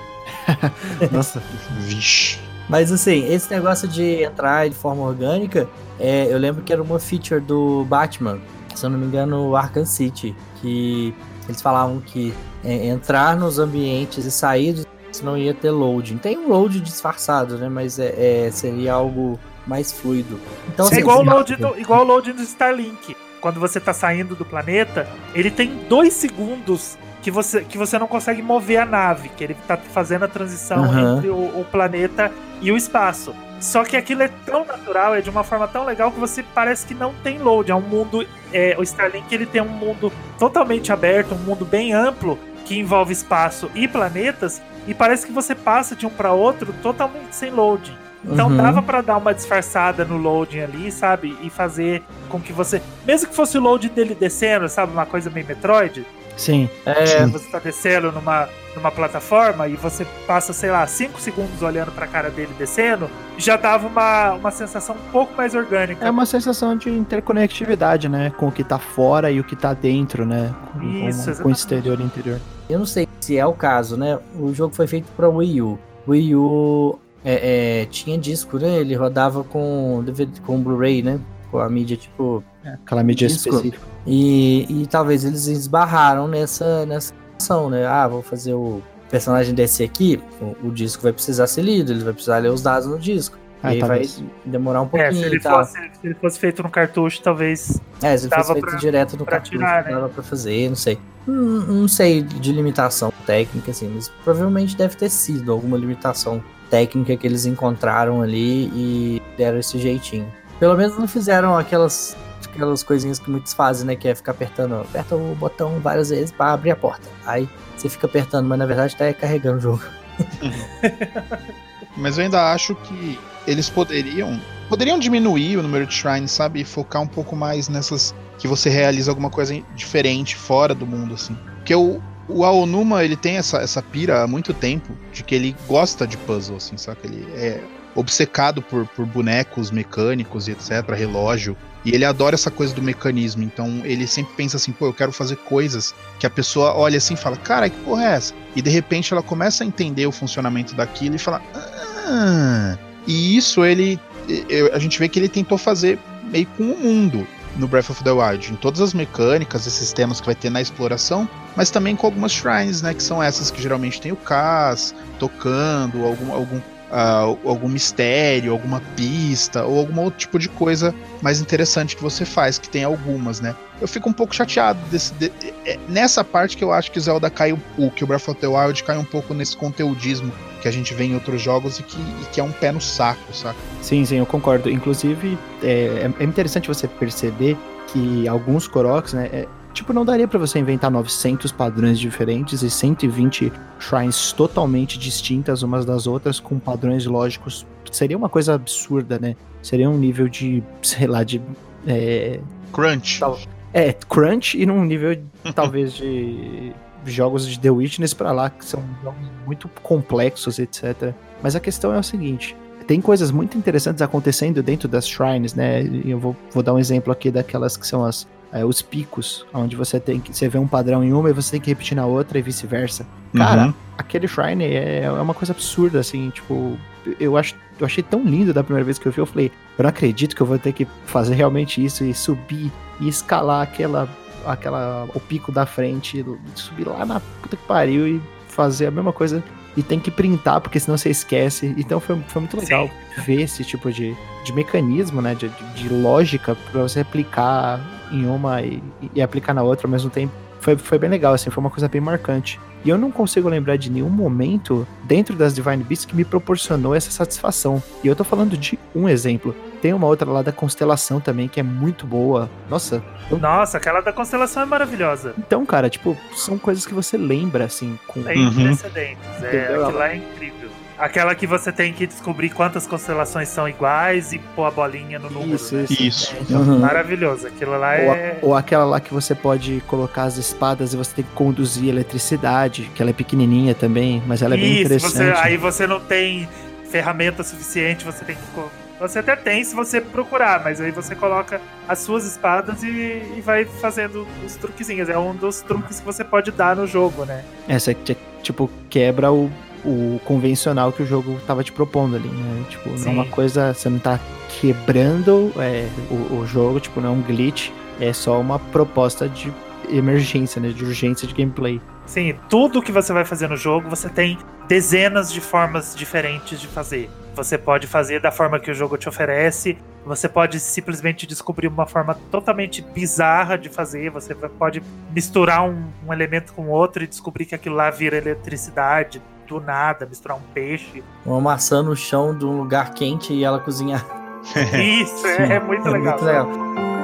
Nossa, Vixe. Mas assim, esse negócio de entrar de forma orgânica, é, eu lembro que era uma feature do Batman, se eu não me engano, o Arkham City, que eles falavam que é, entrar nos ambientes e sair dos não ia ter loading. Tem um load disfarçado, né? Mas é, é- seria algo mais fluido. Então, É assim, igual o assim, load do, igual o load do Starlink. Quando você tá saindo do planeta, ele tem dois segundos que você, que você não consegue mover a nave, que ele tá fazendo a transição Aham. entre o, o planeta e o espaço. Só que aquilo é tão natural, é de uma forma tão legal que você parece que não tem load. É um mundo. é, o Starlink ele tem um mundo totalmente aberto, um mundo bem amplo que envolve espaço e planetas, e parece que você passa de um para outro totalmente sem loading. Então Uhum. dava pra dar uma disfarçada no loading ali, sabe? E fazer com que você. Mesmo que fosse o load dele descendo, sabe? Uma coisa meio Metroid. Sim. é, Você tá descendo numa, numa plataforma e você passa, sei lá, 5 segundos olhando pra cara dele descendo, já dava uma, uma sensação um pouco mais orgânica. É uma sensação de interconectividade, né? Com o que tá fora e o que tá dentro, né? Com, com- Isso, com o exatamente. exterior e interior. Eu não sei se é o caso, né? O jogo foi feito para Wii U. O Wii U é, é, tinha disco, né? Ele rodava com DVD, com Blu-ray, né? com a mídia tipo Aquela mídia Disco. específica. E, e talvez eles esbarraram nessa, nessa ação, né? Ah, vou fazer o personagem desse aqui, o, o disco vai precisar ser lido, ele vai precisar ler os dados no disco. Ah, aí vai demorar um É, pouquinho se ele, e tal. fosse, se ele fosse feito no cartucho, talvez. É, se ele fosse feito pra- direto no pra cartucho, tirar, né? dava pra fazer, não sei. Não, não sei de limitação técnica, assim, mas provavelmente deve ter sido alguma limitação técnica que eles encontraram ali e deram esse jeitinho. Pelo menos não fizeram aquelas, aquelas coisinhas que muitos fazem, né? Que é ficar apertando, aperta o botão várias vezes pra abrir a porta. Aí você fica apertando, mas na verdade tá carregando o jogo. Mas eu ainda acho que eles poderiam. Poderiam diminuir o número de shrines, sabe? E focar um pouco mais nessas. Que você realiza alguma coisa diferente fora do mundo, assim. Porque o, o Aonuma, ele tem essa, essa pira há muito tempo de que ele gosta de puzzle, assim, saca? Ele é obcecado por, por bonecos mecânicos e etc, relógio. E ele adora essa coisa do mecanismo. Então ele sempre pensa assim, pô, eu quero fazer coisas que a pessoa olha assim e fala, cara, que porra é essa? E de repente ela começa a entender o funcionamento daquilo e fala, ah. E isso ele. A gente vê que ele tentou fazer meio com o mundo no Breath of the Wild, em todas as mecânicas e sistemas que vai ter na exploração, mas também com algumas shrines, né? Que são essas que geralmente tem o Cas tocando, algum, algum, ah, algum mistério, alguma pista, ou algum outro tipo de coisa mais interessante que você faz, que tem algumas, né? Eu fico um pouco chateado desse, de- é- nessa parte que eu acho que o Zelda cai o que o Breath of the Wild cai um pouco nesse conteudismo que a gente vê em outros jogos e que, e que é um pé no saco, saca? Sim, sim, eu concordo. Inclusive, é, é interessante você perceber que alguns Koroks, né? é- tipo, não daria pra você inventar 900 padrões diferentes e 120 shrines totalmente distintas umas das outras com padrões lógicos. Seria uma coisa absurda, né? Seria um nível de, sei lá, de. É, Crunch. Tal- é crunch e num nível talvez de jogos de The Witness pra lá, que são jogos muito complexos, etc. Mas a questão é o seguinte: tem coisas muito interessantes acontecendo dentro das shrines, né? E Eu vou, vou dar um exemplo aqui daquelas que são as, é, os picos, onde você tem que. Você vê um padrão em uma e você tem que repetir na outra e vice-versa. Cara, Uhum. aquele shrine é, é uma coisa absurda, assim, tipo, eu, acho, eu achei tão lindo da primeira vez que eu vi, eu falei, eu não acredito que eu vou ter que fazer realmente isso e subir e escalar aquela, aquela, o pico da frente, subir lá na puta que pariu e fazer a mesma coisa e tem que printar, porque senão você esquece. Então foi, foi muito legal ver esse tipo de, de mecanismo, né, de, de, lógica pra você aplicar em uma e, e aplicar na outra ao mesmo tempo. Foi, foi bem legal, assim, foi uma coisa bem marcante. E eu não consigo lembrar de nenhum momento dentro das Divine Beasts que me proporcionou essa satisfação. E eu tô falando de um exemplo. Tem uma outra lá da Constelação também, que é muito boa. Nossa. eu- Nossa, aquela da constelação é maravilhosa. Então, cara, tipo, são coisas que você lembra, assim, com. Tem Uhum. É, Entendeu? aquilo lá é incrível. Aquela que você tem que descobrir quantas constelações são iguais e pôr a bolinha no número. Isso, né? isso. Isso. É, então, Uhum. Maravilhoso. Aquilo lá Ou, a- é. ou aquela lá que você pode colocar as espadas e você tem que conduzir eletricidade, que ela é pequenininha também, mas ela é bem Isso, interessante. você, aí você não tem ferramenta suficiente, você tem que. Você até tem se você procurar, mas aí você coloca as suas espadas e, e vai fazendo os truquezinhos. É um dos truques que você pode dar no jogo, né? Essa que, tipo, quebra o, o convencional que o jogo tava te propondo ali, né? Tipo, não é uma Sim. coisa. Você não tá quebrando é, o, o jogo, tipo, não é um glitch, é só uma proposta de emergência, né? De urgência de gameplay. Sim, tudo que você vai fazer no jogo, você tem dezenas de formas diferentes de fazer. Você pode fazer da forma que o jogo te oferece, você pode simplesmente descobrir uma forma totalmente bizarra de fazer, você pode misturar um, um elemento com outro e descobrir que aquilo lá vira eletricidade do nada, misturar um peixe. Uma maçã no chão de um lugar quente e ela cozinhar. Isso, é, é muito legal. Muito legal.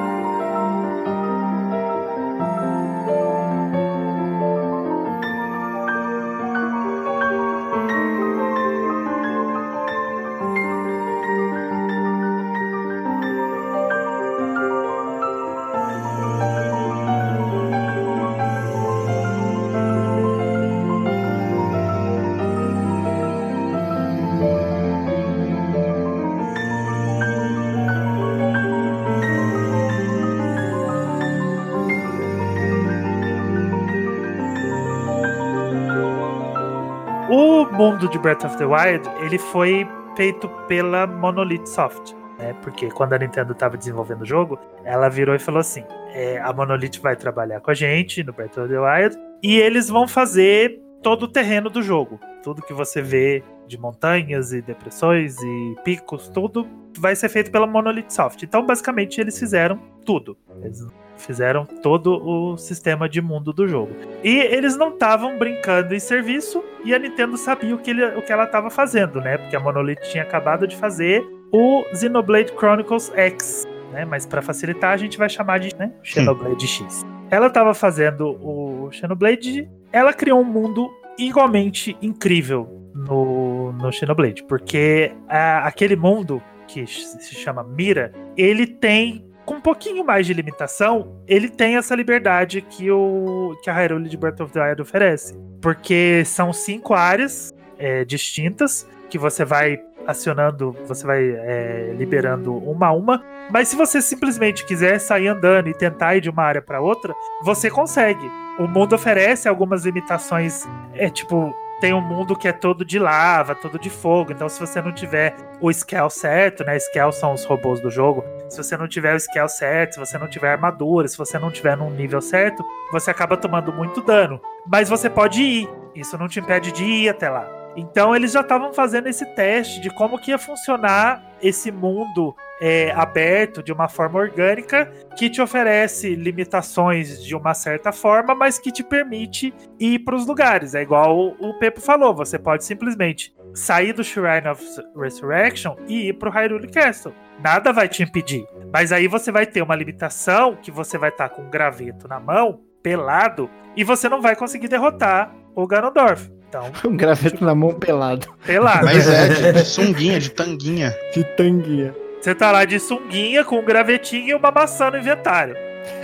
De Breath of the Wild, ele foi feito pela Monolith Soft. né? Porque quando a Nintendo estava desenvolvendo o jogo, ela virou e falou assim: é, a Monolith vai trabalhar com a gente no Breath of the Wild e eles vão fazer todo o terreno do jogo. Tudo que você vê de montanhas e depressões e picos, tudo vai ser feito pela Monolith Soft. Então, basicamente, eles fizeram tudo. Eles fizeram todo o sistema de mundo do jogo. E eles não estavam brincando em serviço e a Nintendo sabia o que, ele, o que ela estava fazendo, né? Porque a Monolith tinha acabado de fazer o Xenoblade Chronicles X, né? Mas para facilitar, a gente vai chamar de né? Xenoblade X. Ela estava fazendo o Xenoblade, ela criou um mundo igualmente incrível no, no Xenoblade, porque a, aquele mundo que se chama Mira, ele tem com um pouquinho mais de limitação, ele tem essa liberdade que, o, que a Hyrule de Breath of the Wild oferece. Porque são cinco áreas é, distintas que você vai acionando, você vai é, liberando uma a uma. Mas se você simplesmente quiser sair andando e tentar ir de uma área para outra, você consegue. O mundo oferece algumas limitações, é tipo tem um mundo que é todo de lava, todo de fogo. Então, se você não tiver o scale certo, né? Scale são os robôs do jogo. Se você não tiver o scale certo, se você não tiver armadura, se você não tiver num nível certo, você acaba tomando muito dano. Mas você pode ir. Isso não te impede de ir até lá. Então eles já estavam fazendo esse teste de como que ia funcionar esse mundo é, aberto de uma forma orgânica que te oferece limitações de uma certa forma, mas que te permite ir para os lugares. É igual o, Pepo falou, você pode simplesmente sair do Shrine of Resurrection e ir para o Hyrule Castle. Nada vai te impedir. Mas aí você vai ter uma limitação que você vai estar tá com um graveto na mão, pelado, e você não vai conseguir derrotar o Ganondorf. Então, um graveto na mão pelado. Pelado. Mas é, de, de sunguinha, de tanguinha. De tanguinha. Você tá lá de sunguinha com um gravetinho e uma maçã no inventário.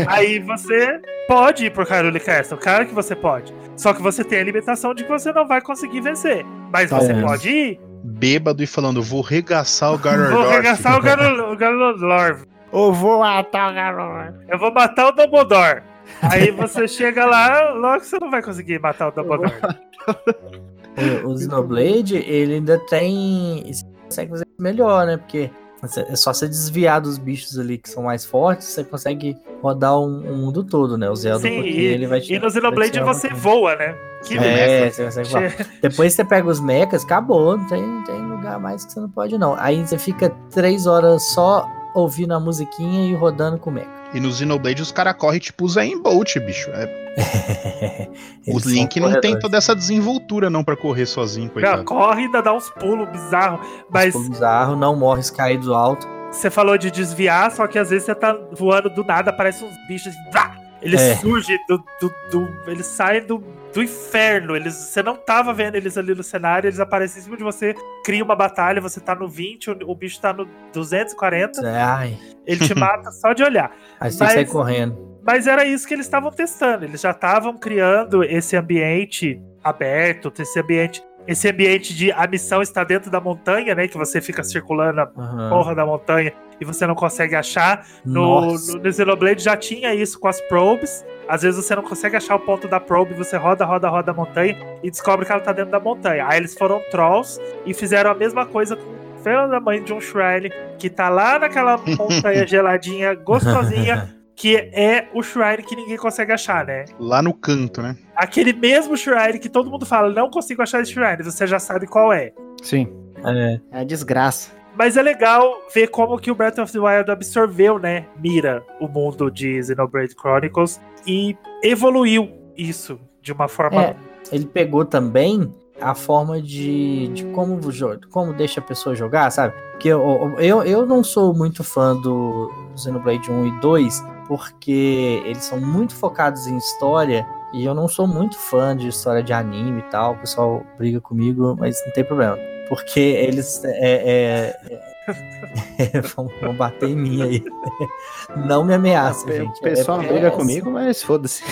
Aí você pode ir pro Hyrule Castle, claro que você pode. Só que você tem a limitação de que você não vai conseguir vencer. Mas tá você é. pode ir. Bêbado e falando, vou regaçar o Ganondorf. vou regaçar o Ganondorf. Ou vou matar o Ganondorf. Eu vou matar o Dumbledore. Aí você chega lá, logo você não vai conseguir matar o Dumbledore. o, o Xenoblade, ele ainda tem. Você consegue fazer melhor, né? Porque é só você desviar dos bichos ali que são mais fortes, você consegue rodar o um, um mundo todo, né? O Zelda, Sim, porque e, ele vai te. E no Xenoblade você voa, né? Que é, você consegue voar. Depois você pega os mechas, acabou, não tem, não tem lugar mais que você não pode, não. Aí você fica três horas só ouvindo a musiquinha e rodando com o mecha. E no Xenoblade os caras correm tipo o Zayn Bolt, bicho. É... o Link não tem toda essa desenvoltura não para correr sozinho, coitado. Não, corre e ainda dá uns pulos bizarros. Mas... Pulos bizarros, não morre se cair do alto. Você falou de desviar, só que às vezes você tá voando do nada, aparece uns bichos. Eles é. surgem do, do, do, Eles saem do, do inferno. Eles, você não tava vendo eles ali no cenário, eles aparecem em cima de você, cria uma batalha, você tá no 20, o, o bicho tá no 240. Ai. Ele te mata só de olhar. Aí você sai correndo. Mas era isso que eles estavam testando. Eles já estavam criando esse ambiente aberto, esse ambiente esse ambiente de a missão está dentro da montanha, né? Que você fica circulando a uhum. porra da montanha e você não consegue achar. No, no, no Xenoblade já tinha isso com as probes. Às vezes você não consegue achar o ponto da probe, você roda, roda, roda a montanha e descobre que ela tá dentro da montanha. Aí eles foram trolls e fizeram a mesma coisa com o filho da mãe de um Shrine, que tá lá naquela montanha geladinha, gostosinha, que é o Shrine que ninguém consegue achar, né? Lá no canto, né? Aquele mesmo Shrine que todo mundo fala, não consigo achar esse Shrine, você já sabe qual é. Sim. É, é a desgraça. Mas é legal ver como que o Breath of the Wild absorveu, né, mira o mundo de Xenoblade Chronicles e evoluiu isso de uma forma... É, ele pegou também a forma de, de como, como deixa a pessoa jogar, sabe? Porque eu, eu, eu não sou muito fã do Xenoblade 1 e 2, porque eles são muito focados em história e eu não sou muito fã de história de anime e tal. O pessoal briga comigo, mas não tem problema. Porque eles é, é, é, vão, vão, bater em mim aí. Não me ameacem, gente. O pessoal briga é comigo, mas foda-se.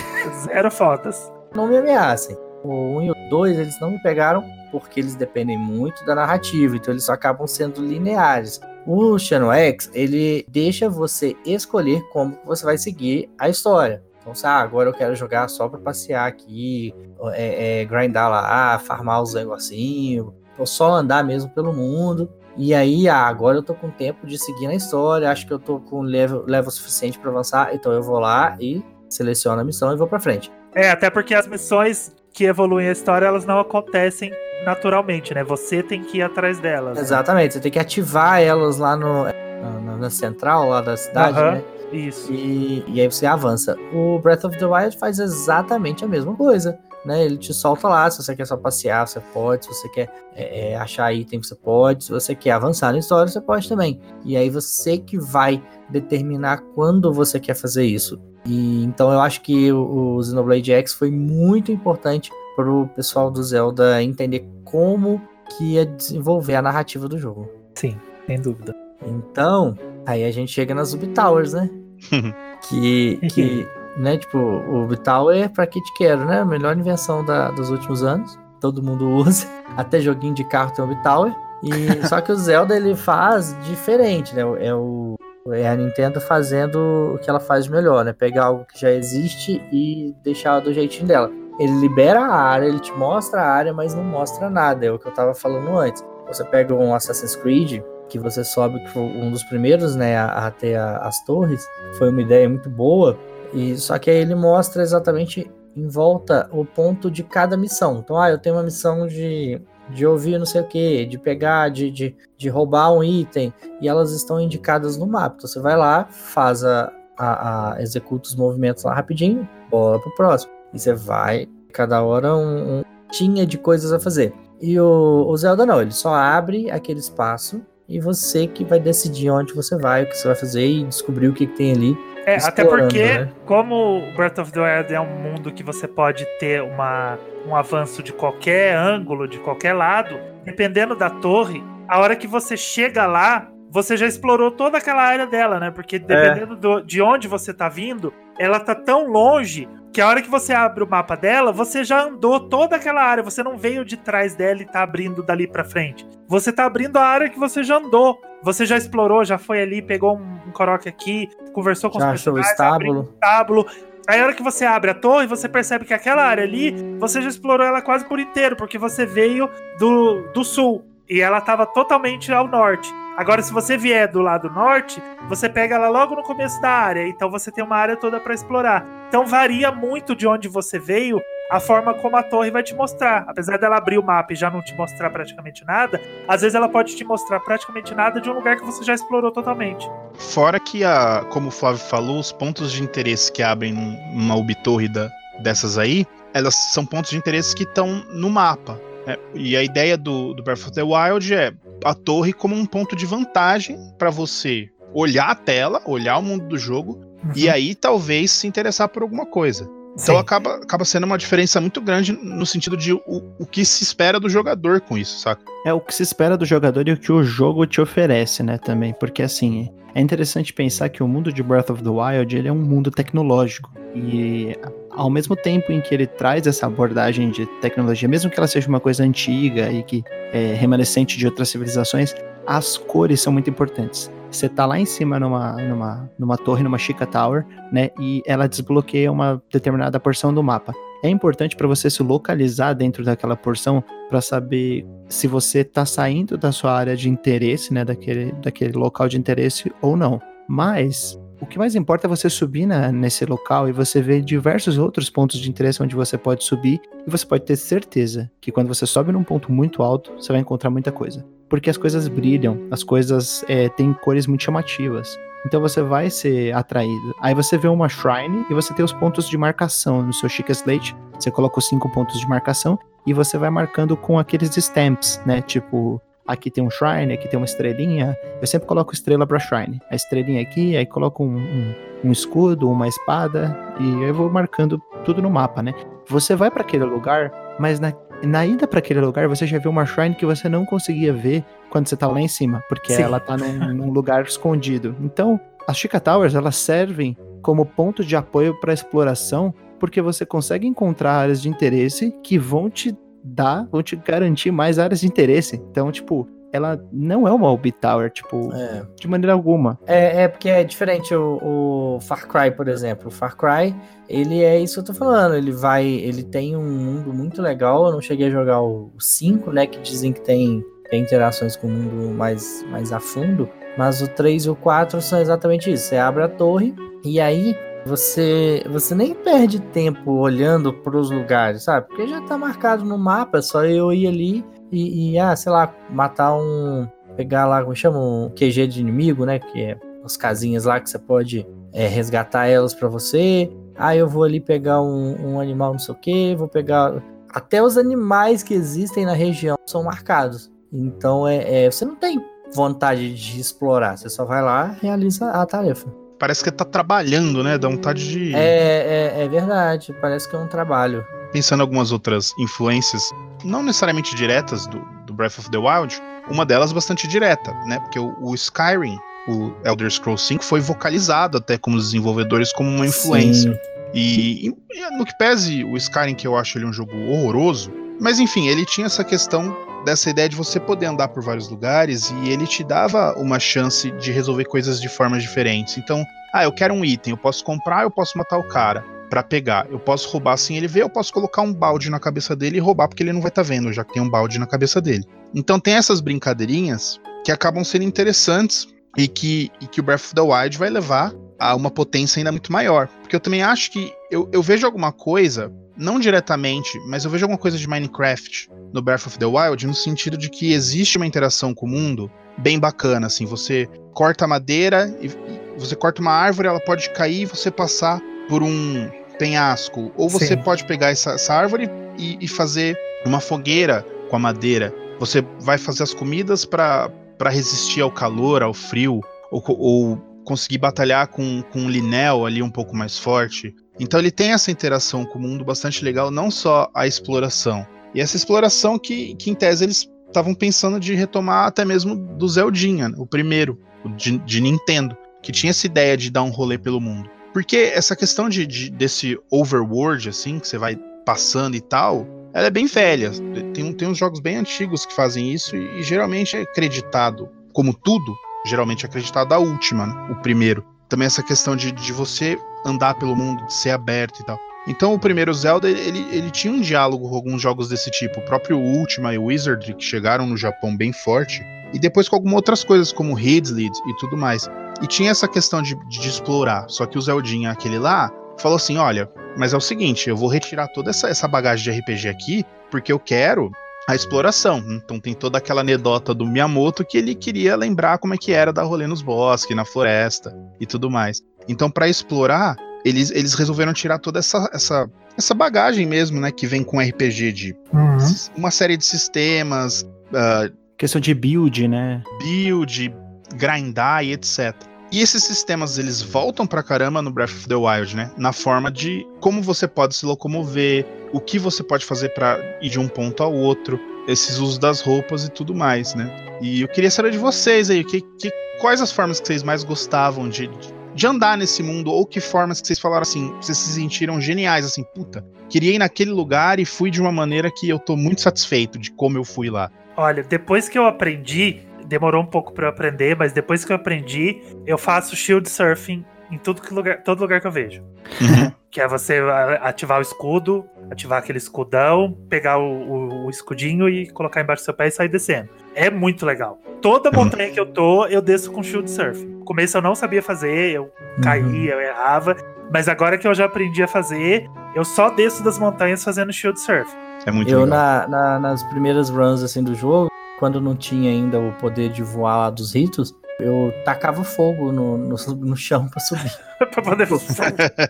Zero fotos. Não me ameacem. O 1 e o 2, eles não me pegaram porque eles dependem muito da narrativa, então eles acabam sendo lineares. O Channel X, ele deixa você escolher como você vai seguir a história. Então, ah, agora eu quero jogar só para passear aqui, é, é, grindar lá, farmar os negocinhos, ou só andar mesmo pelo mundo. E aí, ah, agora eu tô com tempo de seguir na história, acho que eu tô com level, level suficiente para avançar, então eu vou lá e seleciono a missão e vou para frente. É, até porque as missões que evoluem a história, elas não acontecem naturalmente, né? Você tem que ir atrás delas. Né? Exatamente, você tem que ativar elas lá no, na, na central lá da cidade, né? Isso. E, e aí você avança. O Breath of the Wild faz exatamente a mesma coisa. Né, ele te solta lá, se você quer só passear, você pode, se você quer é, é, achar item, você pode, se você quer avançar na história, você pode também. E aí você que vai determinar quando você quer fazer isso. E então eu acho que o, o Xenoblade X foi muito importante para o pessoal do Zelda entender como que ia desenvolver a narrativa do jogo. Sim, sem dúvida. Então, aí a gente chega nas Ubi Towers, né? que, que né, tipo, o Ubi Tower, pra que te quero, né? A melhor invenção da, dos últimos anos. Todo mundo usa. Até joguinho de carro tem Ubi Tower. E, só que o Zelda ele faz diferente, né? É o é a Nintendo fazendo o que ela faz melhor, né? Pegar algo que já existe e deixar do jeitinho dela. Ele libera a área, ele te mostra a área, mas não mostra nada. É o que eu tava falando antes. Você pega um Assassin's Creed, que você sobe, que foi um dos primeiros, né, a, a ter a, as torres, foi uma ideia muito boa, e só que aí ele mostra exatamente em volta o ponto de cada missão. Então, ah, eu tenho uma missão de, de ouvir não sei o que, de pegar, de, de, de roubar um item, e elas estão indicadas no mapa. Então você vai lá, faz a, a, a executa os movimentos lá rapidinho, bola pro próximo. E você vai, cada hora um, um tinha de coisas a fazer. E o, o Zelda não, ele só abre aquele espaço e você que vai decidir onde você vai, o que você vai fazer e descobrir o que, que tem ali. É, até porque, né? como Breath of the Wild é um mundo que você pode ter uma, um avanço de qualquer ângulo, de qualquer lado, dependendo da torre, a hora que você chega lá, você já explorou toda aquela área dela, né? Porque dependendo é. do, de onde você tá vindo, ela tá tão longe que a hora que você abre o mapa dela, você já andou toda aquela área, você não veio de trás dela e tá abrindo dali para frente. Você tá abrindo a área que você já andou. Você já explorou, já foi ali, pegou um, um coroque aqui, conversou com já os personagens, abriu o estábulo. Aí a hora que você abre a torre, você percebe que aquela área ali, você já explorou ela quase por inteiro, porque você veio do, do sul. E ela estava totalmente ao norte. Agora, se você vier do lado norte, você pega ela logo no começo da área. Então você tem uma área toda para explorar. Então varia muito de onde você veio a forma como a torre vai te mostrar. Apesar dela abrir o mapa e já não te mostrar praticamente nada, às vezes ela pode te mostrar praticamente nada de um lugar que você já explorou totalmente. Fora que, a, como o Flávio falou, os pontos de interesse que abrem numa ubitorre da, dessas aí, elas são pontos de interesse que estão no mapa. É, e a ideia do, do Breath of the Wild é a torre como um ponto de vantagem para você olhar a tela, olhar o mundo do jogo uhum. e aí talvez se interessar por alguma coisa. Então acaba, acaba sendo uma diferença muito grande no sentido de o, o que se espera do jogador com isso, saca? É o que se espera do jogador e o que o jogo te oferece, né, também. Porque assim, é interessante pensar que o mundo de Breath of the Wild ele é um mundo tecnológico. E ao mesmo tempo em que ele traz essa abordagem de tecnologia, mesmo que ela seja uma coisa antiga e que é remanescente de outras civilizações, as cores são muito importantes. Você tá lá em cima numa, numa, numa torre, numa Chica Tower, né? E ela desbloqueia uma determinada porção do mapa. É importante para você se localizar dentro daquela porção para saber se você tá saindo da sua área de interesse, né? Daquele, daquele local de interesse ou não. Mas o que mais importa é você subir na, nesse local e você ver diversos outros pontos de interesse onde você pode subir e você pode ter certeza que quando você sobe num ponto muito alto, você vai encontrar muita coisa porque as coisas brilham, as coisas é, têm cores muito chamativas. Então você vai ser atraído. Aí você vê uma shrine e você tem os pontos de marcação no seu Chica Slate. Você coloca os cinco pontos de marcação e você vai marcando com aqueles stamps, né? Tipo, aqui tem um shrine, aqui tem uma estrelinha. Eu sempre coloco estrela para shrine. A estrelinha aqui, aí coloco um, um, um escudo, uma espada e eu vou marcando tudo no mapa, né? Você vai para aquele lugar, mas na, na ida para aquele lugar, você já viu uma shrine que você não conseguia ver quando você tá lá em cima, porque Sim. ela tá num, num, lugar escondido. Então, as Chica Towers, elas servem como ponto de apoio para exploração, porque você consegue encontrar áreas de interesse que vão te dar, vão te garantir mais áreas de interesse. Então, tipo, ela não é uma Obi Tower, tipo, é. de maneira alguma. É, é porque é diferente o, o, Far Cry, por exemplo. O Far Cry, ele é isso que eu tô falando. Ele vai. Ele tem um mundo muito legal. Eu não cheguei a jogar o 5, né? Que dizem que tem tem interações com o mundo mais, mais a fundo. Mas o 3 e o 4 são exatamente isso. Você abre a torre e aí você você nem perde tempo olhando para os lugares, sabe? Porque já tá marcado no mapa, é só eu ir ali e, e, ah, sei lá, matar um. Pegar lá, como chama? Um QG de inimigo, né? Que é as casinhas lá que você pode é, resgatar elas para você. Ah, eu vou ali pegar um, um animal, não sei o que, vou pegar. Até os animais que existem na região são marcados. Então é, é, você não tem vontade de explorar, você só vai lá e realiza a tarefa. Parece que tá trabalhando, né? Dá vontade de. É, é, é verdade, parece que é um trabalho. Pensando em algumas outras influências, não necessariamente diretas do, do Breath of the Wild, uma delas bastante direta, né? Porque o, o Skyrim o Elder Scrolls 5 foi vocalizado até como desenvolvedores como uma influência. E, e, no que pese o Skyrim, que eu acho ele um jogo horroroso, mas enfim, ele tinha essa questão dessa ideia de você poder andar por vários lugares e ele te dava uma chance de resolver coisas de formas diferentes. Então, ah, eu quero um item, eu posso comprar, eu posso matar o cara para pegar. Eu posso roubar sem ele ver, eu posso colocar um balde na cabeça dele e roubar porque ele não vai estar tá vendo, já que tem um balde na cabeça dele. Então tem essas brincadeirinhas que acabam sendo interessantes e que, e que o Breath of the Wild vai levar a uma potência ainda muito maior. Porque eu também acho que eu, eu vejo alguma coisa, não diretamente, mas eu vejo alguma coisa de Minecraft no Breath of the Wild, no sentido de que existe uma interação com o mundo bem bacana, assim, você corta madeira e, você corta uma árvore, ela pode cair e você passar por um penhasco, ou você Sim. pode pegar essa, essa árvore e, e, fazer uma fogueira com a madeira. Você vai fazer as comidas para resistir ao calor, ao frio, ou, ou conseguir batalhar com, com um linel ali um pouco mais forte. Então ele tem essa interação com o mundo bastante legal, não só a exploração. E essa exploração que, que em tese eles estavam pensando de retomar até mesmo do Zeldinha, o primeiro, de, de, Nintendo, que tinha essa ideia de dar um rolê pelo mundo. Porque essa questão de, de desse overworld, assim, que você vai passando e tal, ela é bem velha. Tem, tem uns jogos bem antigos que fazem isso e, e geralmente é acreditado, como tudo, geralmente é acreditado a última, né? o primeiro. Também essa questão de, de você andar pelo mundo, de ser aberto e tal. Então o primeiro Zelda, ele, ele tinha um diálogo com alguns jogos desse tipo. O próprio Ultima e Wizard, que chegaram no Japão bem forte. E depois com algumas outras coisas, como Hidslid e tudo mais. E tinha essa questão de, de explorar. Só que o Zeldinha, aquele lá, falou assim: olha, mas é o seguinte, eu vou retirar toda essa, essa bagagem de RPG aqui, porque eu quero a exploração. Então tem toda aquela anedota do Miyamoto que ele queria lembrar como é que era dar rolê nos bosques, na floresta e tudo mais. Então para explorar, eles, eles resolveram tirar toda essa, essa, essa bagagem mesmo, né, que vem com RPG de uhum. uma série de sistemas, uh, questão de build, né? Build, grindar e etc. E esses sistemas eles voltam pra caramba no Breath of the Wild, né? Na forma de como você pode se locomover, o que você pode fazer para ir de um ponto ao outro, esses usos das roupas e tudo mais, né? E eu queria saber de vocês aí, que, que, quais as formas que vocês mais gostavam de, de andar nesse mundo, ou que formas que vocês falaram assim, vocês se sentiram geniais, assim, puta, queria ir naquele lugar e fui de uma maneira que eu tô muito satisfeito de como eu fui lá. Olha, depois que eu aprendi demorou um pouco para eu aprender, mas depois que eu aprendi, eu faço shield surfing em tudo que lugar, todo lugar que eu vejo. Uhum. Que é você ativar o escudo, ativar aquele escudão, pegar o, o, o, escudinho e colocar embaixo do seu pé e sair descendo. É muito legal. Toda uhum. montanha que eu tô, eu desço com shield surfing. No começo eu não sabia fazer, eu uhum. caía, eu errava. Mas agora que eu já aprendi a fazer, eu só desço das montanhas fazendo shield surf. É muito eu, legal. Na, na, nas primeiras runs assim do jogo, quando não tinha ainda o poder de voar lá dos ritos, eu tacava fogo no, no, no chão pra subir. pra poder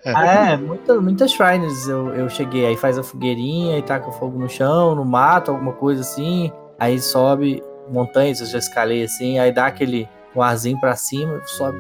ah, É, muita, muitas shrines eu, eu cheguei. Aí faz a fogueirinha e taca fogo no chão, no mato, alguma coisa assim. Aí sobe montanhas, eu já escalei assim. Aí dá aquele um arzinho pra cima, sobe,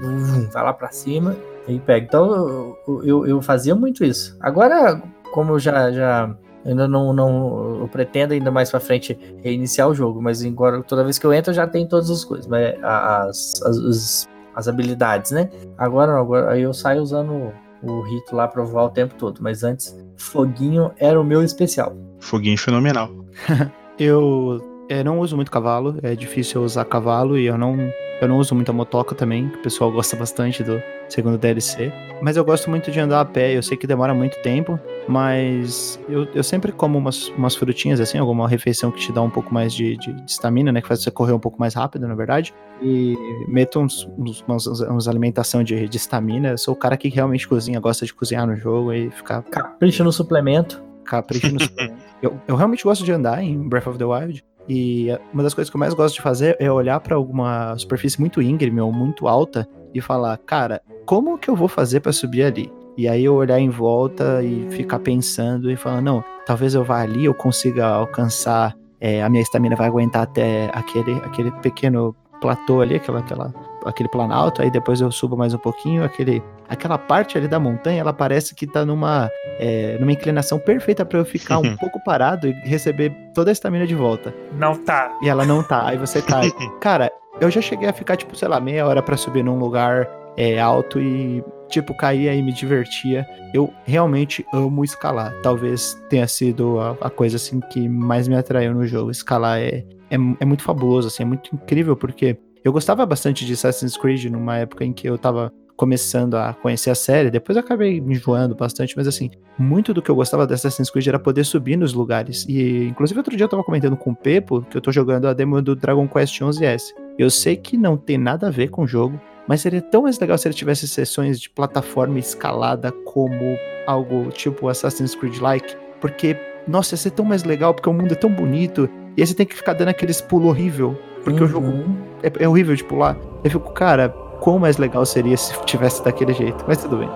vai lá pra cima e pega. Então eu, eu, eu fazia muito isso. Agora, como eu já, já ainda não, não eu pretendo ainda mais para frente reiniciar o jogo, mas agora toda vez que eu entro eu já tenho todas as coisas, mas as, as, as, habilidades, né? Agora não, agora aí eu saio usando o rito lá pra voar o tempo todo, mas antes foguinho era o meu especial. Foguinho fenomenal. eu, eu não uso muito cavalo, é difícil usar cavalo e eu não Eu não uso muita motoca também, que o pessoal gosta bastante do segundo DLC. Mas eu gosto muito de andar a pé, eu sei que demora muito tempo, mas eu, eu sempre como umas, umas frutinhas assim, alguma refeição que te dá um pouco mais de estamina, né? Que faz você correr um pouco mais rápido, na verdade. E meto uns, uns, umas, umas alimentação de estamina. Eu sou o cara que realmente cozinha, gosta de cozinhar no jogo e ficar. Capricha no suplemento. Capricha no suplemento. eu, eu realmente gosto de andar em Breath of the Wild. E uma das coisas que eu mais gosto de fazer é olhar para alguma superfície muito íngreme ou muito alta e falar, cara, como que eu vou fazer para subir ali? E aí eu olhar em volta e ficar pensando e falar, não, talvez eu vá ali, eu consiga alcançar, é, a minha estamina vai aguentar até aquele, aquele pequeno platô ali, aquela, aquela, aquele planalto, aí depois eu subo mais um pouquinho, aquele, aquela parte ali da montanha, ela parece que tá numa, é, numa inclinação perfeita para eu ficar um pouco parado e receber toda a estamina de volta. Não tá. E ela não tá, aí você cai. Cara, eu já cheguei a ficar, tipo, sei lá, meia hora para subir num lugar é, alto e, tipo, caía e me divertia. Eu realmente amo escalar. Talvez tenha sido a, a coisa, assim, que mais me atraiu no jogo. Escalar é, é, é muito fabuloso, assim, é muito incrível, porque eu gostava bastante de Assassin's Creed numa época em que eu tava começando a conhecer a série, depois acabei me enjoando bastante, mas assim, muito do que eu gostava de Assassin's Creed era poder subir nos lugares. E inclusive outro dia eu tava comentando com o Pepo que eu tô jogando a demo do Dragon Quest 11S. Eu sei que não tem nada a ver com o jogo, mas seria tão mais legal se ele tivesse sessões de plataforma escalada como algo tipo Assassin's Creed-like, porque nossa, ia ser tão mais legal porque o mundo é tão bonito e aí você tem que ficar dando aqueles pulos horrível porque uhum. o jogo é, é, horrível de pular. Eu fico, cara, quão mais legal seria se tivesse daquele jeito. Mas tudo bem.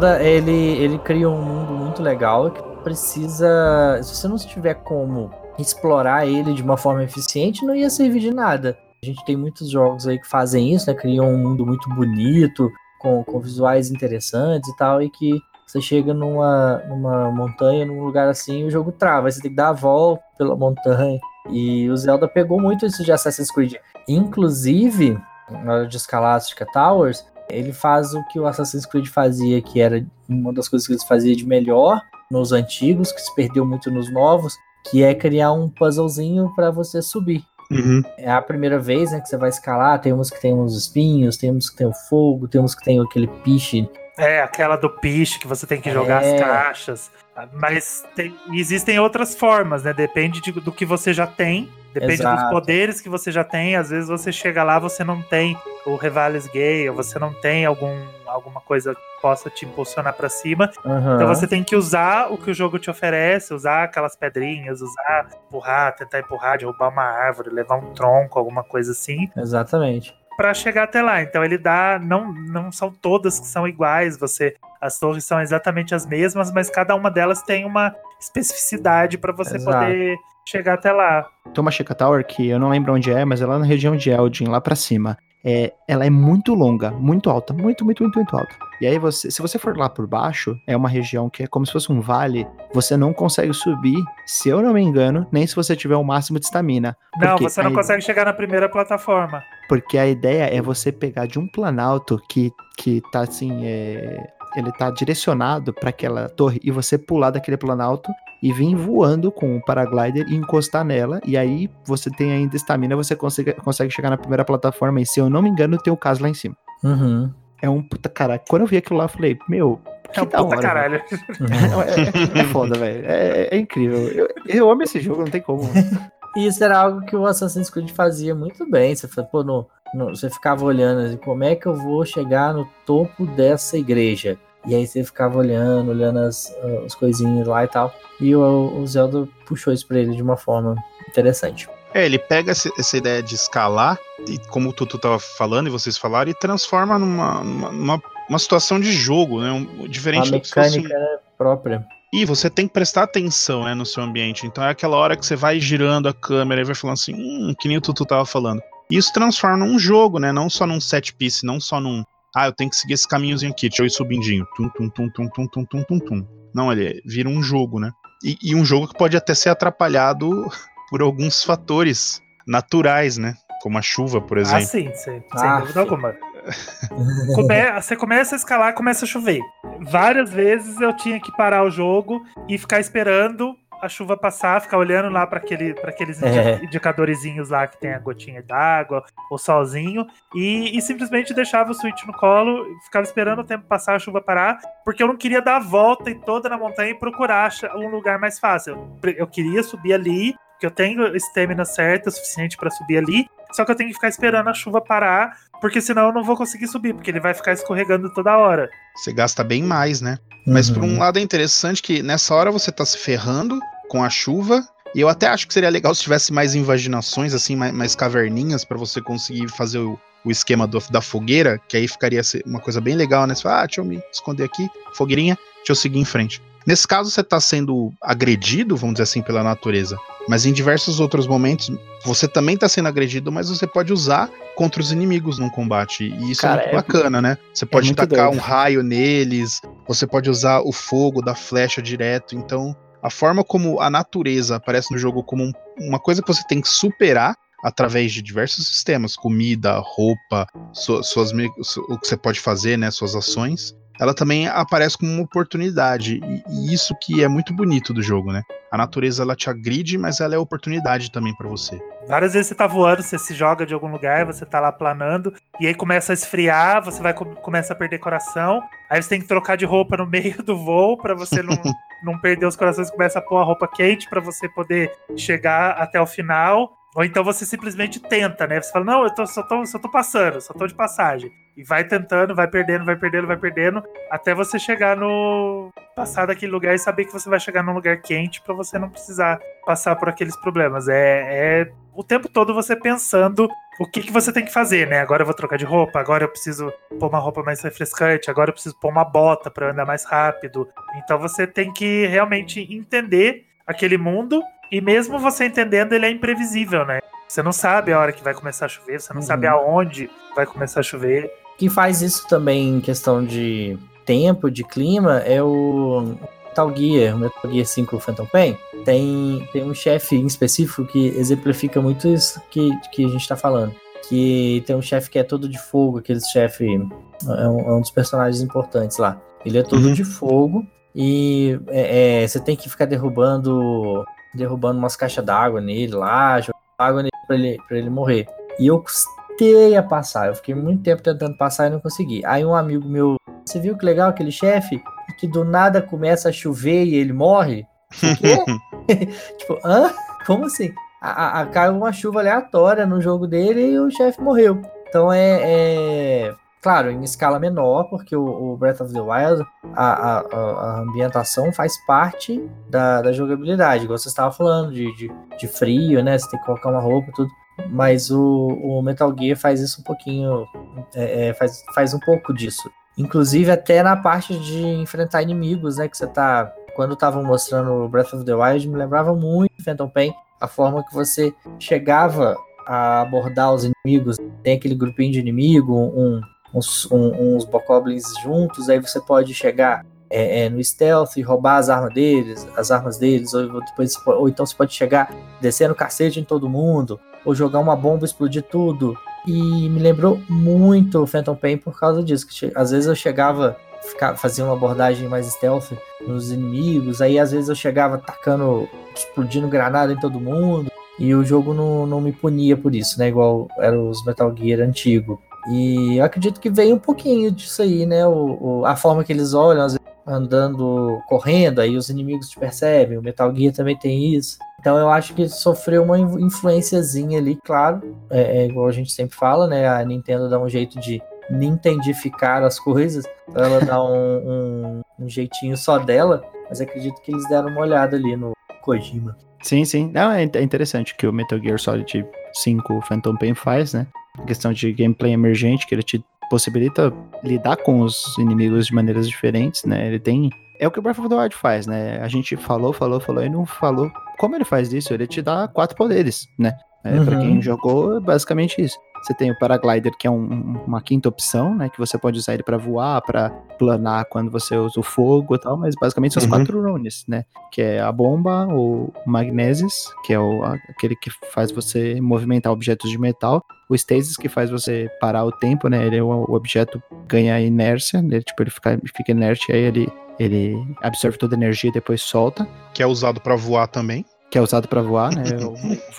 Zelda, ele, ele cria um mundo muito legal que precisa. Se você não tiver como explorar ele de uma forma eficiente, não ia servir de nada. A gente tem muitos jogos aí que fazem isso, né? Criam um mundo muito bonito, com, com visuais interessantes e tal, e que você chega numa, numa montanha, num lugar assim, e o jogo trava. você tem que dar a volta pela montanha. E o Zelda pegou muito isso de Assassin's Creed. Inclusive, na hora de escalar as Towers, ele faz o que o Assassin's Creed fazia, que era uma das coisas que ele fazia de melhor nos antigos, que se perdeu muito nos novos, que é criar um puzzlezinho para você subir. Uhum. É a primeira vez né, que você vai escalar, tem uns que tem uns espinhos, tem uns que tem o fogo, tem uns que tem aquele piche. É, aquela do piche que você tem que jogar é. as caixas. Mas tem, existem outras formas, né? Depende de, do que você já tem Depende Exato. dos poderes que você já tem. Às vezes você chega lá, você não tem o Revales Gay, ou você não tem algum, alguma coisa que possa te impulsionar para cima. Uhum. Então você tem que usar o que o jogo te oferece, usar aquelas pedrinhas, usar, empurrar, tentar empurrar, derrubar uma árvore, levar um tronco, alguma coisa assim. Exatamente para chegar até lá. Então ele dá, não, não são todas que são iguais. Você, as torres são exatamente as mesmas, mas cada uma delas tem uma especificidade para você Exato. poder chegar até lá. Tem uma Chica Tower que eu não lembro onde é, mas é lá na região de Eldin, lá para cima. É, ela é muito longa, muito alta, muito, muito, muito, muito alta. E aí você, se você for lá por baixo, é uma região que é como se fosse um vale, você não consegue subir, se eu não me engano, nem se você tiver o máximo de estamina. Não, você não consegue chegar na primeira plataforma. Porque a ideia é você pegar de um planalto que, que tá assim, é, ele tá direcionado para aquela torre e você pular daquele planalto e vir voando com o paraglider e encostar nela. E aí você tem ainda estamina, você consegue, consegue chegar na primeira plataforma. E se eu não me engano, tem o caso lá em cima. Uhum. É um puta caralho. Quando eu vi aquilo lá, eu falei, meu. Que é um da puta hora, caralho. é, é, é, foda, velho. É, é, incrível. Eu, eu amo esse jogo, não tem como. E isso era algo que o Assassin's Creed fazia muito bem. Você, pô, no, no, você ficava olhando assim, como é que eu vou chegar no topo dessa igreja? E aí você ficava olhando, olhando as, as coisinhas lá e tal. E o, o Zelda puxou isso pra ele de uma forma interessante. É, ele pega essa, ideia de escalar, e como o Tutu tava falando e vocês falaram, e transforma numa, numa, uma situação de jogo, né? Um, diferente Uma do que se fosse mecânica né, própria. E você tem que prestar atenção né, no seu ambiente. Então é aquela hora que você vai girando a câmera e vai falando assim, hum, que nem o Tutu tava falando. E Isso transforma num jogo, né? Não só num set piece, não só num. Ah, eu tenho que seguir esse caminhozinho aqui, deixa eu ir subindinho. Tum, tum, tum, tum, tum, tum, tum, tum, tum. Não, ele vira um jogo, né? E, e um jogo que pode até ser atrapalhado por alguns fatores naturais, né? Como a chuva, por Ah, exemplo. sim, sem, sem Ah, dúvida alguma. Come- você começa a escalar, começa a chover. Várias vezes eu tinha que parar o jogo e ficar esperando a chuva passar, ficar olhando lá para aquele, pra aqueles É. indicadorzinhos lá que tem a gotinha d'água, o solzinho, e, e simplesmente deixava o Switch no colo, ficava esperando o tempo passar, a chuva parar, porque eu não queria dar a volta e toda na montanha e procurar um lugar mais fácil. Eu, queria subir ali, que eu tenho estamina certa o suficiente para subir ali, só que eu tenho que ficar esperando a chuva parar, porque senão eu não vou conseguir subir, porque ele vai ficar escorregando toda hora. Você gasta bem mais, né? Mas por um Uhum. lado é interessante que nessa hora você tá se ferrando com a chuva. E eu até acho que seria legal se tivesse mais invaginações, assim, mais, mais caverninhas pra você conseguir fazer o, o esquema do- da fogueira, que aí ficaria se- uma coisa bem legal, né? Você fala, ah, deixa eu me esconder aqui, fogueirinha, deixa eu seguir em frente. Nesse caso, você tá sendo agredido, vamos dizer assim, pela natureza. Mas em diversos outros momentos, você também tá sendo agredido, mas você pode usar contra os inimigos num combate. E isso Cara, é muito é- bacana, né? Você pode muito tacar doido. um raio neles, você pode usar o fogo da flecha direto. Então, a forma como a natureza aparece no jogo como um- uma coisa que você tem que superar através de diversos sistemas, comida, roupa, su- suas, o que você pode fazer, né, suas ações, ela também aparece como uma oportunidade. E, e isso que é muito bonito do jogo, né? A natureza ela te agride, mas ela é oportunidade também pra você. Várias vezes você tá voando, você se joga de algum lugar, você tá lá planando, e aí começa a esfriar, você vai com- começa a perder coração, aí você tem que trocar de roupa no meio do voo pra você não, não perder os corações, começa a pôr a roupa quente pra você poder chegar até o final. Ou então você simplesmente tenta, né? Você fala, não, eu tô, só, tô, só tô passando, só tô de passagem. E vai tentando, vai perdendo, vai perdendo, vai perdendo, até você chegar no. passar daquele lugar e saber que você vai chegar num lugar quente pra você não precisar passar por aqueles problemas. É, é o tempo todo você pensando o que, que você tem que fazer, né? Agora eu vou trocar de roupa, agora eu preciso pôr uma roupa mais refrescante, agora eu preciso pôr uma bota pra andar mais rápido. Então você tem que realmente entender aquele mundo e mesmo você entendendo, ele é imprevisível, né? Você não sabe a hora que vai começar a chover, você não Uhum. sabe aonde vai começar a chover. Quem faz isso também em questão de tempo, de clima, é o Metal Gear, o Metal Gear 5 Phantom Pain. Tem, tem um chefe em específico que exemplifica muito isso que, que a gente tá falando. Que tem um chefe que é todo de fogo, aquele chefe é um, é um dos personagens importantes lá. Ele é todo Uhum. de fogo e é, é, você tem que ficar derrubando derrubando umas caixas d'água nele lá, jogando água nele pra ele, pra ele morrer. E eu custei a passar. Eu fiquei muito tempo tentando passar e não consegui. Aí um amigo meu, você viu que legal aquele chefe? Que do nada começa a chover e ele morre? O quê? tipo, hã? Como assim? A, a- a- caiu uma chuva aleatória no jogo dele e o chefe morreu. Então é, é- Claro, em escala menor, porque o, o Breath of the Wild, a, a- a- ambientação faz parte da, da jogabilidade, igual você estava falando, de, de, de frio, né? Você tem que colocar uma roupa e tudo. Mas o, o Metal Gear faz isso um pouquinho. é, é, faz, faz um pouco disso. Inclusive até na parte de enfrentar inimigos, né? Que você tá. Quando estavam mostrando o Breath of the Wild, me lembrava muito Phantom Pain, a forma que você chegava a abordar os inimigos. Tem aquele grupinho de inimigo, um, uns, um- uns bokoblins juntos, aí você pode chegar é, é, no stealth e roubar as armas deles, as armas deles, ou, depois, ou então você pode chegar descendo cacete em todo mundo, ou jogar uma bomba e explodir tudo. E me lembrou muito o Phantom Pain por causa disso. Que às vezes eu chegava, ficar, fazia uma abordagem mais stealth nos inimigos, aí às vezes eu chegava tacando, explodindo granada em todo mundo. E o jogo não, não me punia por isso, né? Igual era os Metal Gear antigo. E eu acredito que veio um pouquinho disso aí, né? O, o- a forma que eles olham, às vezes, andando, correndo, aí os inimigos te percebem. O Metal Gear também tem isso. Então eu acho que sofreu uma in- influenciazinha ali, claro. É, é igual a gente sempre fala, né? A Nintendo dá um jeito de nintendificar as coisas. Então ela dá um, um- um jeitinho só dela. Mas acredito que eles deram uma olhada ali no, Kojima. Sim, sim. Não, é é interessante que o Metal Gear Solid 5 Phantom Pain faz, né? A questão de gameplay emergente, que ele te possibilita lidar com os inimigos de maneiras diferentes, né? Ele tem. É o que o Breath of the Wild faz, né? A gente falou, falou, falou e não falou como ele faz isso. Ele te dá quatro poderes, né? É, Pra Uhum. quem jogou, é basicamente isso. Você tem o Paraglider, que é um- um- uma quinta opção, né? Que você pode usar ele pra voar, pra planar quando você usa o fogo e tal, mas basicamente são Uhum. quatro runes, né? Que é a bomba, o Magnesis, que é o, aquele que faz você movimentar objetos de metal, o Stasis, que faz você parar o tempo, né? Ele é o, o objeto ganha inércia, ele, tipo, ele fica, fica inerte, aí ele, ele absorve toda a energia e depois solta Que é usado pra voar também. que é usado para voar, né? O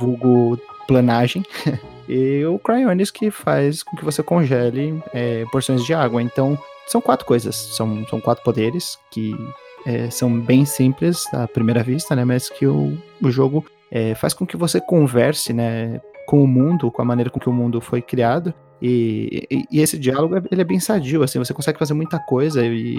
vulgo planagem. e o Cryonis que faz com que você congele é, porções de água. Então, são quatro coisas. São, são quatro poderes que é, são bem simples à primeira vista, né? Mas que o, o jogo é, faz com que você converse, né? Com o mundo, com a maneira com que o mundo foi criado. E, e- e esse diálogo ele é bem sadio, assim, você consegue fazer muita coisa e,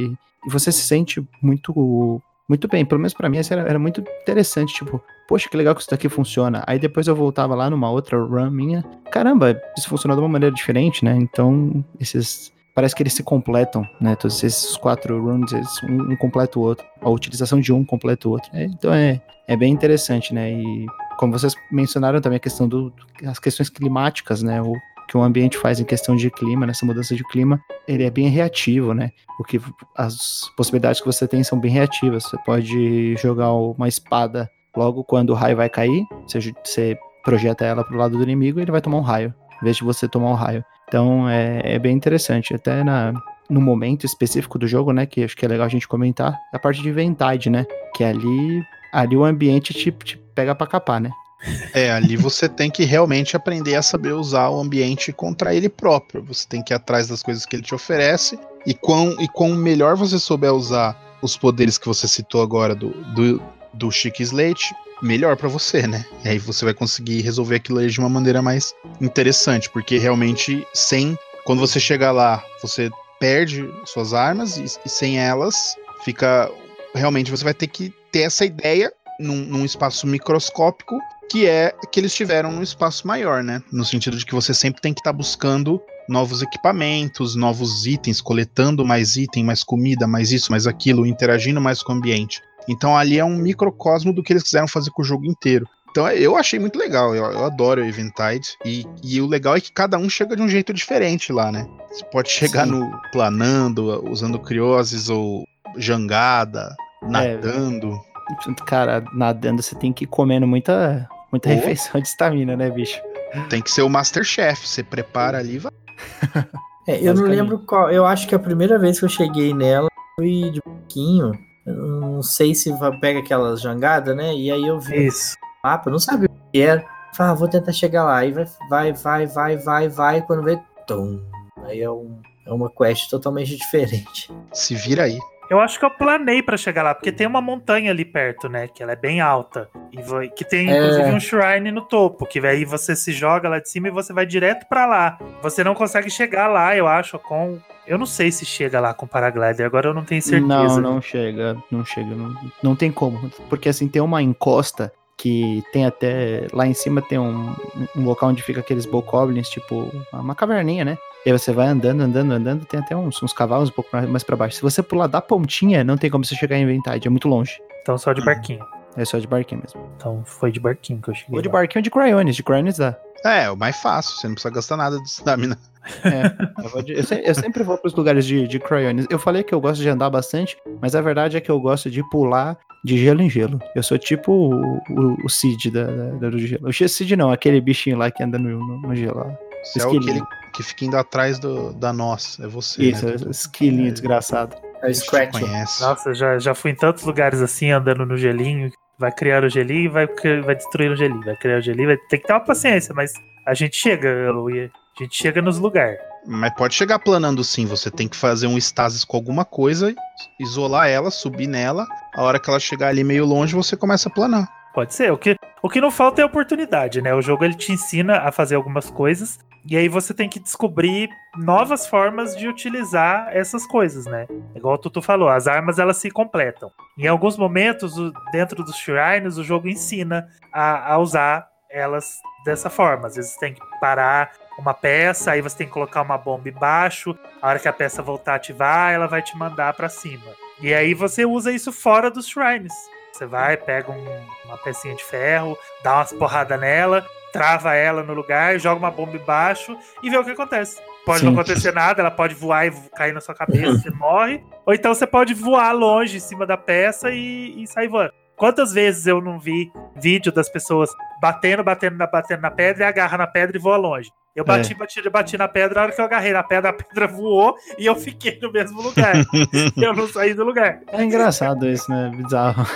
e você se sente muito muito bem. Pelo menos pra mim, era, era muito interessante. Tipo, poxa, que legal que isso daqui funciona. Aí depois eu voltava lá numa outra run minha. Caramba, isso funcionou de uma maneira diferente, né? Então, esses. Parece que eles se completam, né? Todos esses quatro runs, um, um completa o outro. A utilização de um completa o outro. É, então é, é bem interessante, né? E como vocês mencionaram também a questão do. as questões climáticas, né? O que o ambiente faz em questão de clima, nessa mudança de clima, ele é bem reativo, né? O que as possibilidades que você tem são bem reativas. Você pode jogar uma espada logo quando o raio vai cair, você, você projeta ela pro lado do inimigo e ele vai tomar um raio, em vez de você tomar um raio. Então é, é bem interessante. Até na, no momento específico do jogo, né? Que acho que é legal a gente comentar, a parte de Ventide, né? Que ali, ali o ambiente te, te pega pra capar, né? É, ali você tem que realmente aprender a saber usar o ambiente contra ele próprio. Você tem que ir atrás das coisas que ele te oferece. E quão, e quão melhor você souber usar os poderes que você citou agora do, do, do Chique Slate, melhor pra você, né? E aí você vai conseguir resolver aquilo ali de uma maneira mais interessante. Porque realmente, sem. Quando você chegar lá, você perde suas armas e, e sem elas fica. Realmente você vai ter que ter essa ideia num, num espaço microscópico que é que eles tiveram num espaço maior, né? No sentido de que você sempre tem que estar buscando novos equipamentos, novos itens, coletando mais item, mais comida, mais isso, mais aquilo, interagindo mais com o ambiente. Então ali é um microcosmo do que eles quiseram fazer com o jogo inteiro. Então eu achei muito legal, eu, eu adoro o Eventide. E, e o legal é que cada um chega de um jeito diferente lá, né? Você pode chegar Sim. no planando, usando crioses ou jangada, nadando. Cara, nadando você tem que ir comendo muita, muita Oh. refeição de estamina, né, bicho? Tem que ser o Masterchef. Você prepara ali e vai. É, eu não lembro qual. Eu acho que a primeira vez que eu cheguei nela foi de pouquinho. Eu não sei se vai- pega aquelas jangadas, né? E aí eu vi Isso. o mapa, eu não sabia o que era. Falei, ah, vou tentar chegar lá. Aí vai, vai, vai, vai, vai, vai. Quando vê, tum. Aí é, um, é uma quest totalmente diferente. Se vira aí. Eu acho que eu planei pra chegar lá, porque tem uma montanha ali perto, né? Que ela é bem alta. E que tem, É. inclusive, um shrine no topo. Que aí você se joga lá de cima e você vai direto pra lá. Você não consegue chegar lá, eu acho, com. Eu não sei se chega lá com paraglider, agora eu não tenho certeza. Não, não chega, não chega, não, não tem como. Porque assim, tem uma encosta que tem até. Lá em cima tem um, um local onde fica aqueles bokoblins, tipo, uma caverninha, né? E aí você vai andando, andando, andando, tem até uns, uns cavalos um pouco mais, pra baixo. Se você pular da pontinha, não tem como você chegar em Ventide, é muito longe. Então só de barquinho. É só de barquinho mesmo. Então foi de barquinho que eu cheguei. Ou de lá. barquinho ou de Cryonis, de Cryonis dá. É, o mais fácil. Você não precisa gastar nada de stamina. É, eu, de- eu se- eu sempre vou pros lugares de, de Cryonis. Eu falei que eu gosto de andar bastante, mas a verdade é que eu gosto de pular de gelo em gelo. Eu sou tipo o, o, o Cid da, da, do gelo. O Cid não, aquele bichinho lá que anda no, no, no gelo. lá. Você é Esquilinho. aquele que fica indo atrás do, da nossa. É você. Isso, né? esquilinho desgraçado. É o Scratch. conhece. Nossa, já, já fui em tantos lugares assim, andando no gelinho. Vai criar o gelinho e vai, vai destruir o gelinho. Vai criar o gelinho, vai ter que ter uma paciência, mas a gente chega, e- a gente chega nos lugares. Mas pode chegar planando sim. Você tem que fazer um estasis com alguma coisa, isolar ela, subir nela. A hora que ela chegar ali meio longe, você começa a planar. Pode ser. O que, O que não falta é oportunidade, né? O jogo ele te ensina a fazer algumas coisas e aí você tem que descobrir novas formas de utilizar essas coisas, né? Igual o Tutu falou, as armas elas se completam. Em alguns momentos, dentro dos shrines, o jogo ensina a, a usar elas dessa forma. Às vezes tem que parar uma peça, aí você tem que colocar uma bomba embaixo. A hora que a peça voltar a ativar, ela vai te mandar para cima. E aí você usa isso fora dos shrines. Você vai, pega um, uma pecinha de ferro, dá umas porradas nela, trava ela no lugar, joga uma bomba embaixo e vê o que acontece. Pode Sim. não acontecer nada, ela pode voar e cair na sua cabeça, você morre. Ou então você pode voar longe em cima da peça e, e sair voando. Quantas vezes eu não vi vídeo das pessoas batendo, batendo, batendo na pedra e agarra na pedra e voa longe? Eu bati, é. bati, bati na pedra, a hora que eu agarrei na pedra, a pedra voou e eu fiquei no mesmo lugar. eu não saí do lugar. É engraçado isso, né? Bizarro.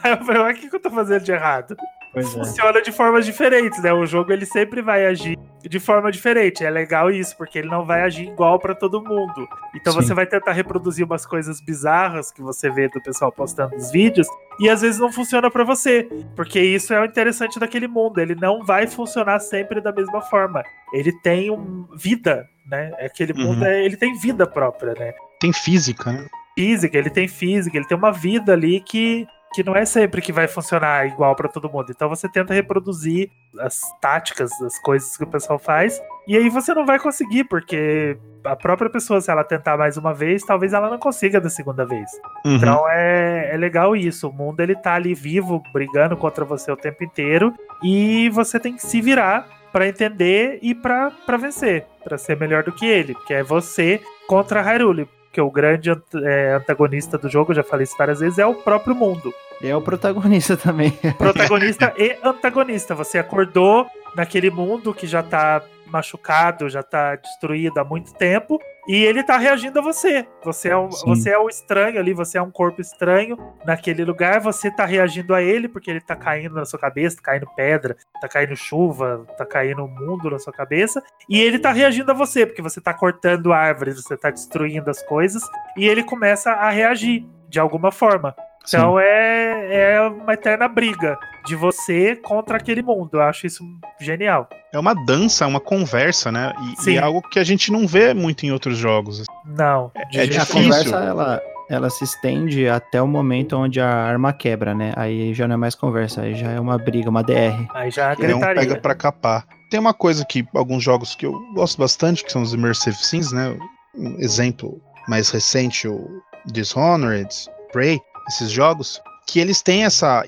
Aí eu falei, o que, que eu tô fazendo de errado? Pois é. Funciona é. de formas diferentes, né? O jogo ele sempre vai agir de forma diferente. É legal isso, porque ele não vai agir igual para todo mundo. Então Sim. você vai tentar reproduzir umas coisas bizarras que você vê do pessoal postando os vídeos e às vezes não funciona para você, porque isso é o interessante daquele mundo. Ele não vai funcionar sempre da mesma forma. Ele tem um vida, né? Aquele uhum. mundo é, ele tem vida própria, né? Tem física, né? Física, ele tem física, ele tem uma vida ali que que não é sempre que vai funcionar igual para todo mundo. Então você tenta reproduzir as táticas, as coisas que o pessoal faz, e aí você não vai conseguir, porque a própria pessoa, se ela tentar mais uma vez, talvez ela não consiga da segunda vez. Uhum. Então é, é legal isso. O mundo ele tá ali vivo, brigando contra você o tempo inteiro, e você tem que se virar para entender e para vencer, para ser melhor do que ele, porque é você contra Hyrule que o grande é, antagonista do jogo, já falei isso várias vezes, é o próprio mundo. É o protagonista também. Protagonista e antagonista. Você acordou naquele mundo que já tá machucado, já tá destruído há muito tempo, e ele tá reagindo a você. Você é, um, você é o estranho ali, você é um corpo estranho naquele lugar, você tá reagindo a ele porque ele tá caindo na sua cabeça, tá caindo pedra, tá caindo chuva, tá caindo o mundo na sua cabeça, e ele tá reagindo a você porque você tá cortando árvores, você tá destruindo as coisas, e ele começa a reagir de alguma forma. Então é, é uma eterna briga de você contra aquele mundo. Eu acho isso genial. É uma dança, é uma conversa, né? E, e é algo que a gente não vê muito em outros jogos. Não. É, é difícil. A conversa, ela, ela se estende até o momento onde a arma quebra, né? Aí já não é mais conversa, aí já é uma briga, uma DR. Aí já é gritaria. Um pega pra capar. Tem uma coisa que alguns jogos que eu gosto bastante, que são os Immersive Sims, né? Um exemplo mais recente, o Dishonored, Prey, esses jogos, que eles têm essa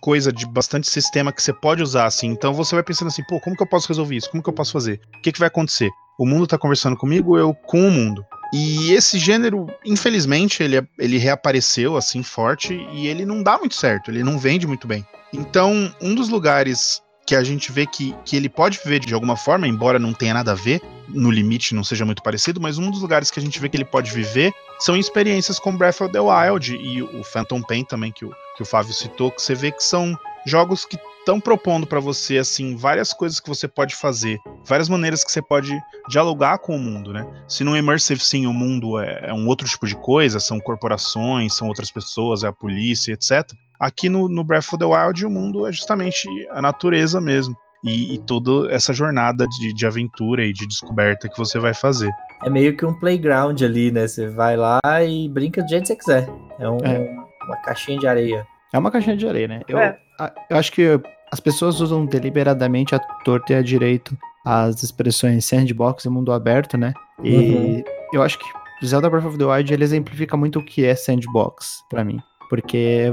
coisa de bastante sistema que você pode usar assim. Então você vai pensando assim, pô, como que eu posso resolver isso? Como que eu posso fazer? O que, que vai acontecer? O mundo tá conversando comigo, eu com o mundo. E esse gênero, infelizmente, ele, ele reapareceu assim forte e ele não dá muito certo, ele não vende muito bem. Então, um dos lugares que a gente vê que, que ele pode viver de alguma forma, embora não tenha nada a ver, no limite não seja muito parecido, mas um dos lugares que a gente vê que ele pode viver são experiências com Breath of the Wild e o Phantom Pain também, que o, que o Fábio citou, que você vê que são jogos que estão propondo para você assim várias coisas que você pode fazer, várias maneiras que você pode dialogar com o mundo, né? Se no immersive sim o mundo é, é, um outro tipo de coisa, são corporações, são outras pessoas, é a polícia, etc. Aqui no, no Breath of the Wild o mundo é justamente a natureza mesmo e, e toda essa jornada de, de aventura e de descoberta que você vai fazer. É meio que um playground ali, né? Você vai lá e brinca do jeito que você quiser. É, um, é. uma caixinha de areia. É uma caixinha de areia, né? Eu, é. eu acho que as pessoas usam deliberadamente a torta e a direito as expressões sandbox e mundo aberto, né? E uhum. eu acho que Zelda Breath of the Wild ele exemplifica muito o que é sandbox para mim. Porque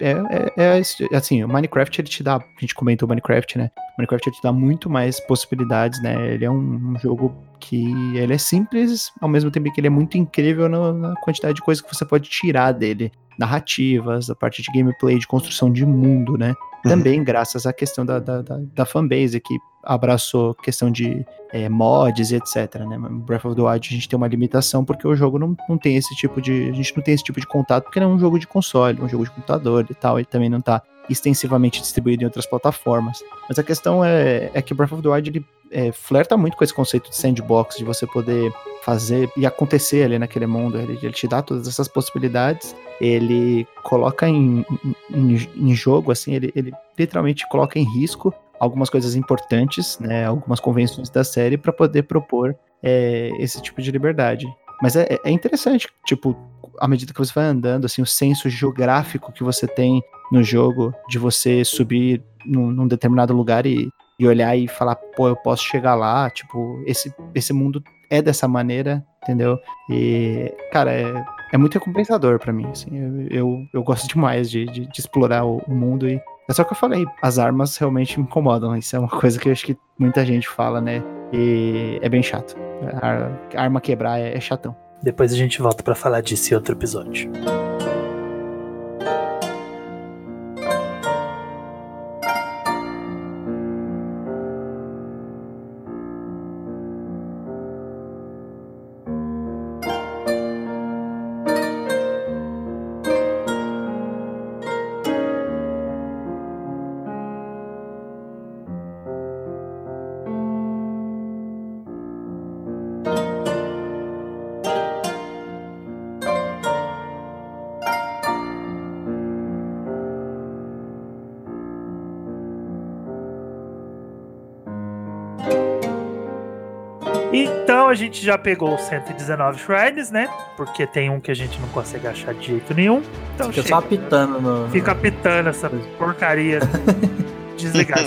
é, é, é, assim, o Minecraft ele te dá, a gente comentou o Minecraft, né? O Minecraft ele te dá muito mais possibilidades, né? Ele é um, um jogo que ele é simples, ao mesmo tempo que ele é muito incrível na, na quantidade de coisas que você pode tirar dele. Narrativas, a parte de gameplay, de construção de mundo, né? Uhum. Também graças à questão da, da, da, da fanbase, que abraçou questão de é, mods e etc, né? Breath of the Wild a gente tem uma limitação porque o jogo não, não tem esse tipo de. A gente não tem esse tipo de contato porque não é um jogo de console, é um jogo de computador e tal, e também não tá extensivamente distribuído em outras plataformas. Mas a questão é, é que Breath of the Wild ele, é, flerta muito com esse conceito de sandbox, de você poder fazer e acontecer ali naquele mundo. Ele, ele te dá todas essas possibilidades. Ele coloca em, em, em jogo, assim, ele, ele literalmente coloca em risco algumas coisas importantes, né, algumas convenções da série para poder propor é, esse tipo de liberdade. Mas é, é, interessante, tipo, à medida que você vai andando, assim, o senso geográfico que você tem no jogo, de você subir num, num determinado lugar e, e olhar e falar, pô, eu posso chegar lá, tipo, esse, esse mundo é dessa maneira, entendeu? E, cara, é, é muito recompensador para mim, assim, eu, eu, eu, gosto demais de, de, de explorar o, o, mundo e é só que eu falei, as armas realmente me incomodam, isso é uma coisa que eu acho que muita gente fala, né, e é bem chato, a arma quebrar é, é chatão. Depois a gente volta para falar disso em outro episódio. Gente já pegou 119 shrines, né? Porque tem um que a gente não consegue achar de jeito nenhum. Então Fica chega, só apitando no. Fica apitando essa porcaria. Desligar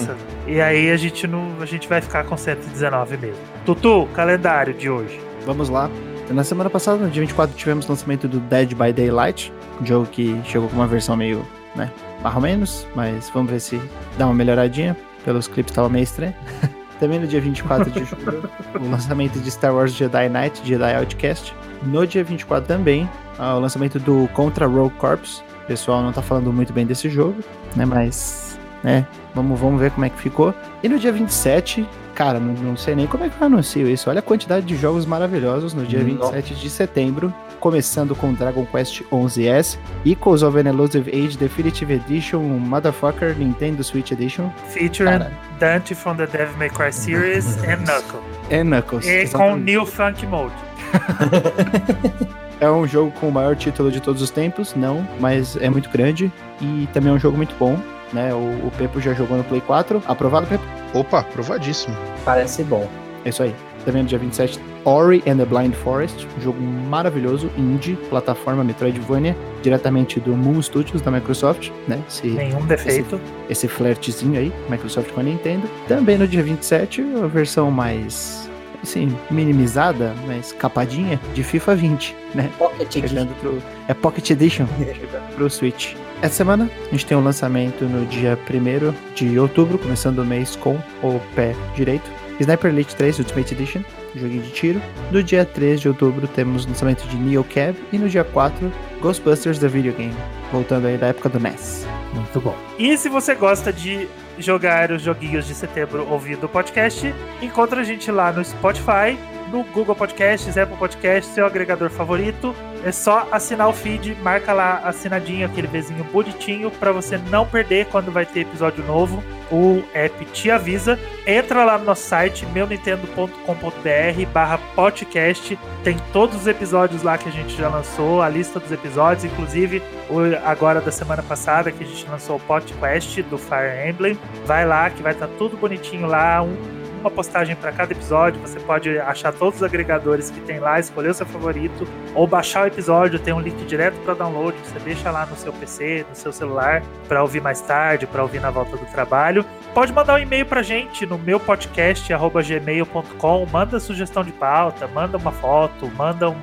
E aí a gente não. A gente vai ficar com 119 mesmo. Tutu, calendário de hoje. Vamos lá. Na semana passada, no dia 24, tivemos o lançamento do Dead by Daylight, um jogo que chegou com uma versão meio, né, mais ou menos, mas vamos ver se dá uma melhoradinha. Pelos clipes tava meio estranho. Também no dia 24 de julho, o lançamento de Star Wars Jedi Knight, Jedi Outcast. No dia 24 também, o lançamento do Contra Rogue Corps. O pessoal não tá falando muito bem desse jogo, né? Mas, né? Vamos, vamos ver como é que ficou. E no dia 27, cara, não, não sei nem como é que eu anuncio isso. Olha a quantidade de jogos maravilhosos no dia Nossa. 27 de setembro começando com Dragon Quest 11S, Echoes of an Elusive Age Definitive Edition, Motherfucker Nintendo Switch Edition. Featuring Cara. Dante from the Devil May Cry series and Knuckles. E Knuckles. E com New Funk Mode. é um jogo com o maior título de todos os tempos, não, mas é muito grande e também é um jogo muito bom. Né? O, o Pepo já jogou no Play 4. Aprovado, Pepo? Opa, aprovadíssimo. Parece bom. É isso aí. Também no dia 27 Ori and the Blind Forest, um jogo maravilhoso, indie, plataforma Metroidvania, diretamente do Moon Studios da Microsoft, né? Esse, Nenhum defeito. Esse, esse flertezinho aí, Microsoft com a Nintendo. Também no dia 27, a versão mais assim, minimizada, mas capadinha, de FIFA 20, né? Pocket Edition. Pro, é Pocket Edition, chegando pro Switch. Essa semana a gente tem um lançamento no dia 1 de outubro, começando o mês com o pé direito. Sniper Elite 3 Ultimate Edition, joguinho de tiro. No dia 3 de outubro temos o lançamento de Neo Cab e no dia 4 Ghostbusters The Video Game, voltando aí da época do NES. Muito bom. E se você gosta de jogar os joguinhos de setembro ouvindo o podcast, encontra a gente lá no Spotify, no Google Podcasts, Apple Podcasts, seu agregador favorito. É só assinar o feed, marca lá assinadinho, aquele vizinho bonitinho, para você não perder quando vai ter episódio novo. O app te avisa. Entra lá no nosso site, meunintendo.com.br barra podcast. Tem todos os episódios lá que a gente já lançou, a lista dos episódios, inclusive o agora da semana passada que a gente lançou o podcast do Fire Emblem. Vai lá que vai estar tá tudo bonitinho lá, um uma postagem para cada episódio. Você pode achar todos os agregadores que tem lá, escolher o seu favorito, ou baixar o episódio, tem um link direto para download. Você deixa lá no seu PC, no seu celular, para ouvir mais tarde, para ouvir na volta do trabalho. Pode mandar um e-mail pra gente no meu podcast@gmail.com, manda sugestão de pauta, manda uma foto, manda um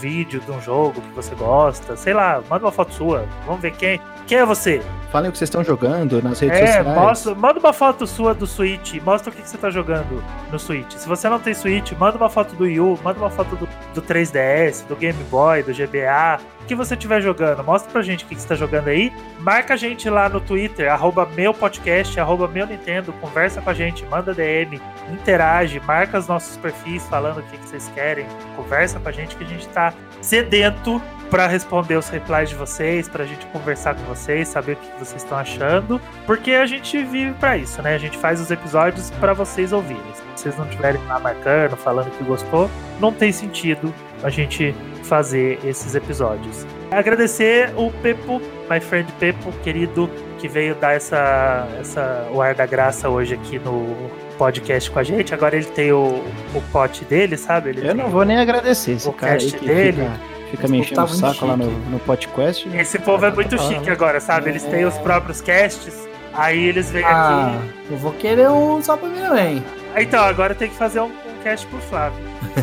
vídeo de um jogo que você gosta, sei lá, manda uma foto sua. Vamos ver quem, quem é você? Falem o que vocês estão jogando nas redes é, sociais. Mostra, manda uma foto sua do Switch, mostra o que, que você está jogando no Switch. Se você não tem Switch, manda uma foto do Wii U, manda uma foto do, do 3DS, do Game Boy, do GBA, o que você estiver jogando. Mostra pra gente o que, que você está jogando aí. Marca a gente lá no Twitter, arroba meu podcast, arroba meu Nintendo, conversa com a gente, manda DM, interage, marca os nossos perfis falando o que, que vocês querem, conversa com a gente que a gente está sedento para responder os replies de vocês, pra gente conversar com vocês, saber o que vocês estão achando, porque a gente vive para isso, né? A gente faz os episódios para vocês ouvirem. Se vocês não estiverem lá marcando, falando que gostou, não tem sentido a gente fazer esses episódios. Agradecer o Pepo, my friend Pepo, querido, que veio dar essa, essa, o ar da graça hoje aqui no podcast com a gente. Agora ele tem o, o pote dele, sabe? Ele Eu não vou nem agradecer esse o cara aí que dele. fica, fica me Esse enchendo o povo tá saco muito lá no, no podcast. Esse povo é muito Tá chique agora, sabe? Eles têm os próprios casts, aí eles vêm Ah, aqui. eu vou querer um só pra mim também. Ah, Então, agora tem que fazer um, um cast pro Flávio.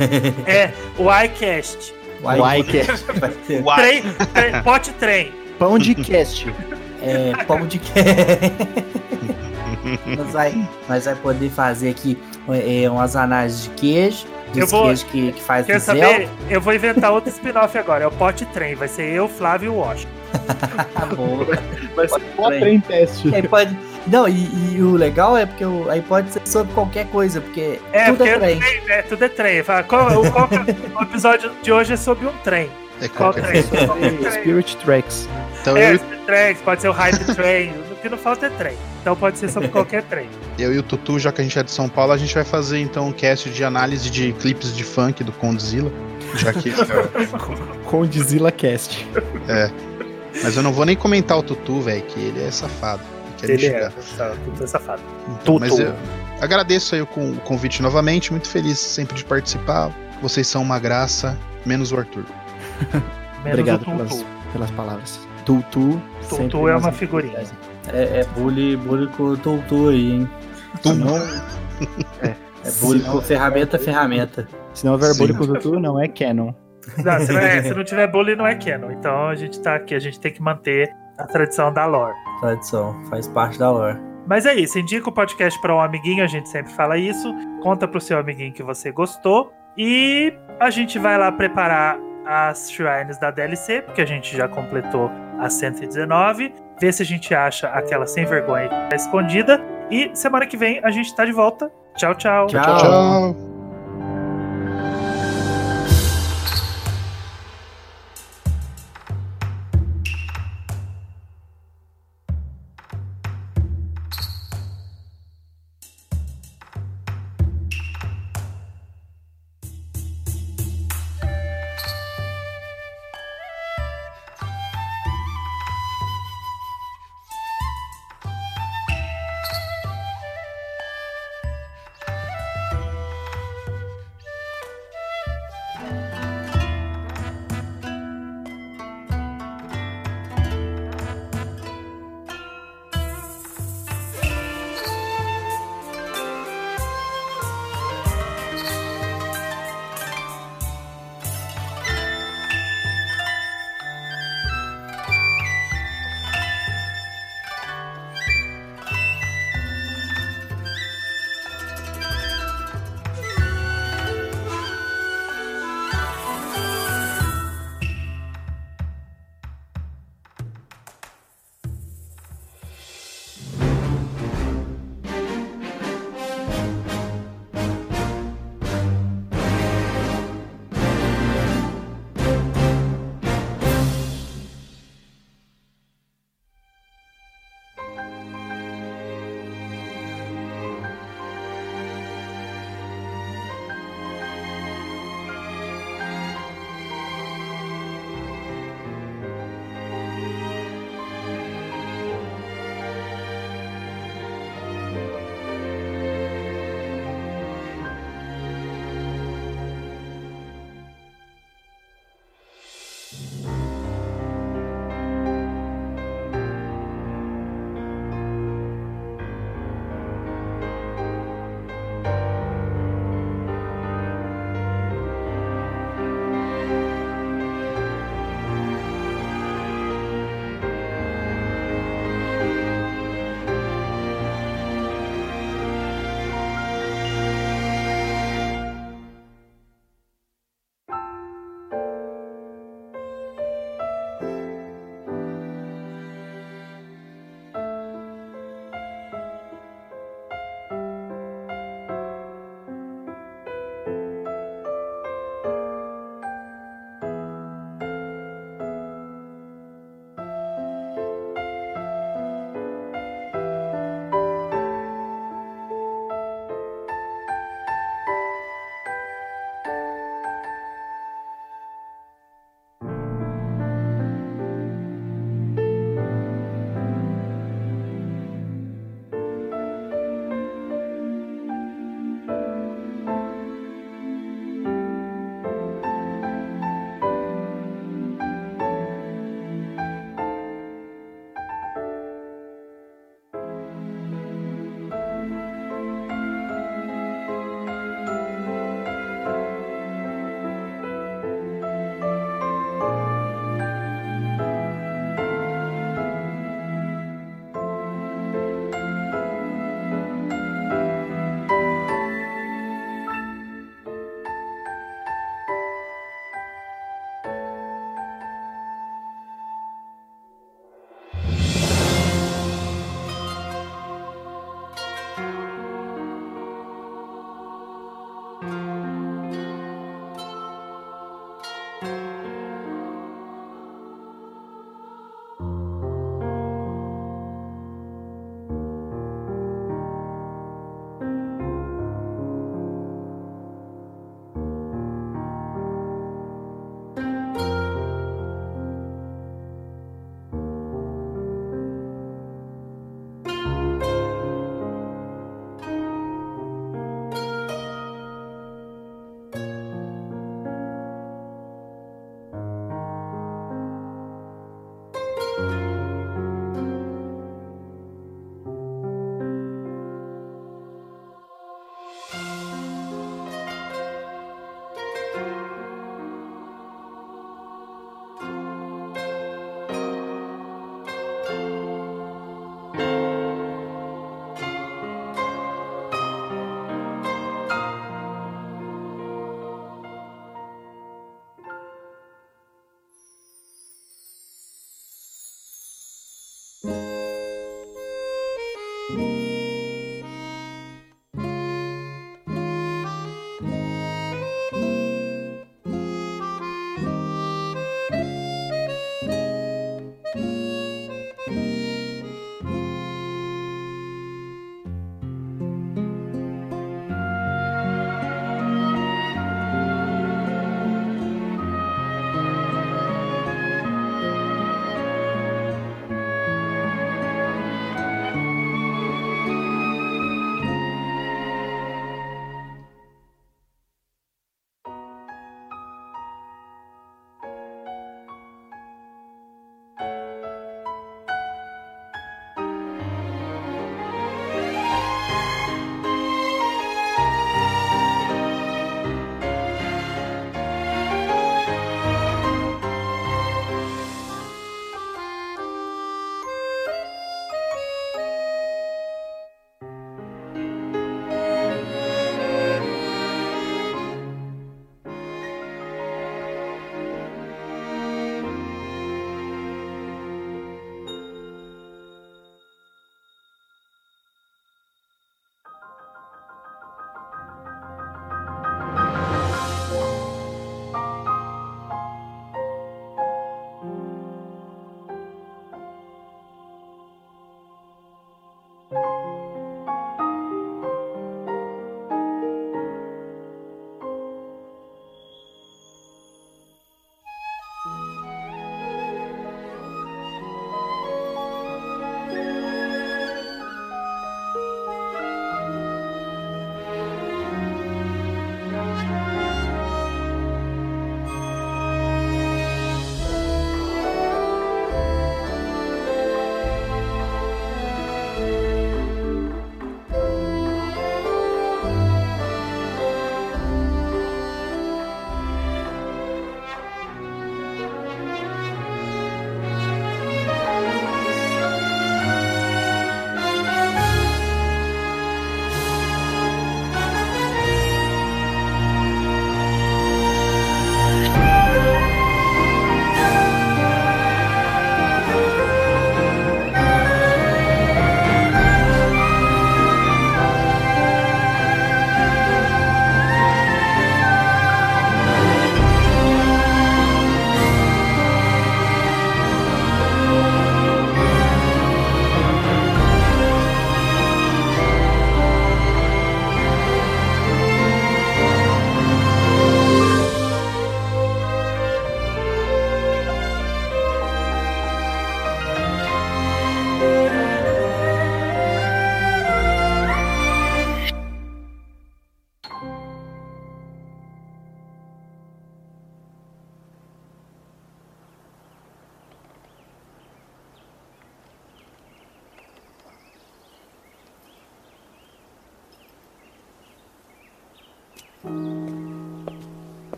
é, o iCast. Ter, Uai. Trem, trem, pote trem. pão de cast. é, pão de queijo. Nós vai, nós vai poder fazer aqui é, umas análises de queijo. Eu vou- que, que faz Quer saber? Eu vou inventar outro spin-off agora. É o pote trem. Vai ser eu, Flávio e o Washington. Tá bom. Vai ser só trem teste. Aí pode. Não, e, e o legal é porque o, aí pode ser sobre qualquer coisa, porque É, tudo porque é trem. trem, né? Tudo é trem. Fala, qual- o, qual que é- o episódio de hoje é sobre um trem. É Qual trem? coisa. Spirit Tracks. Então É, eu, esse trem, pode ser o Hype Train. O que não falta é trem. Então pode ser sobre qualquer trem. eu e o Tutu, já que a gente é de São Paulo, a gente vai fazer então um cast de análise de clipes de funk do Condzilla. Já que. Condzilla Cast. Mas eu não vou nem comentar o Tutu, velho, que ele é safado. Ele Ele é, tá, tudo é safado. Então, mas Tutu. eu agradeço aí o, con- o convite novamente, muito feliz sempre de participar. Vocês são uma graça, menos o Arthur. Menos Obrigado o Tutu. pelas, pelas palavras. Tutu. Tutu é uma figurinha. É, é bullying, bullying com o Toutu aí, hein? Tum. Não, É bullying com ferramenta, ferramenta. se não houver bullying com Tutu, não é canon. Não, se, não é, se não tiver bullying, não é canon. Então a gente tá aqui, a gente tem que manter a tradição da lore. Tradição, faz parte da lore. Mas é isso, indica o podcast para um amiguinho, a gente sempre fala isso. Conta pro seu amiguinho que você gostou. E a gente vai lá preparar as shrines da DLC, porque a gente já completou a 119. Ver se a gente acha aquela sem vergonha escondida. E semana que vem a gente tá de volta. Tchau, tchau. Tchau. Tchau, tchau.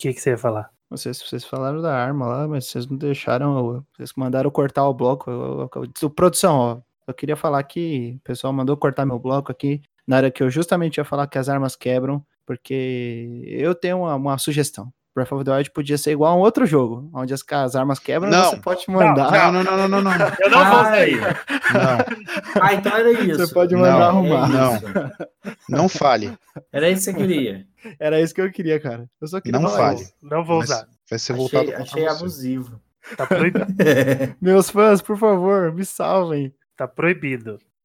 Que, que você ia falar? Se vocês falaram da arma lá, mas vocês não deixaram. Vocês mandaram cortar o bloco. Eu, eu, eu, produção, ó. Eu queria falar que o pessoal mandou cortar meu bloco aqui na hora que eu justamente ia falar que as armas quebram, porque eu tenho uma, uma sugestão. Breath of the Wild podia ser igual a um outro jogo, onde as, as armas quebram Não. você pode mandar. Não, não, não, não, não, não. Eu não vou Ah, sair. Não, Ah, então era isso. Você pode mandar Não, arrumar. não. não fale. Era isso que você queria. Era isso que eu queria, cara. Eu só queria Não falar fale. isso. Não vou usar. vai ser voltado Achei, achei abusivo. Tá proibido. Meus fãs, por favor, me salvem. tá proibido.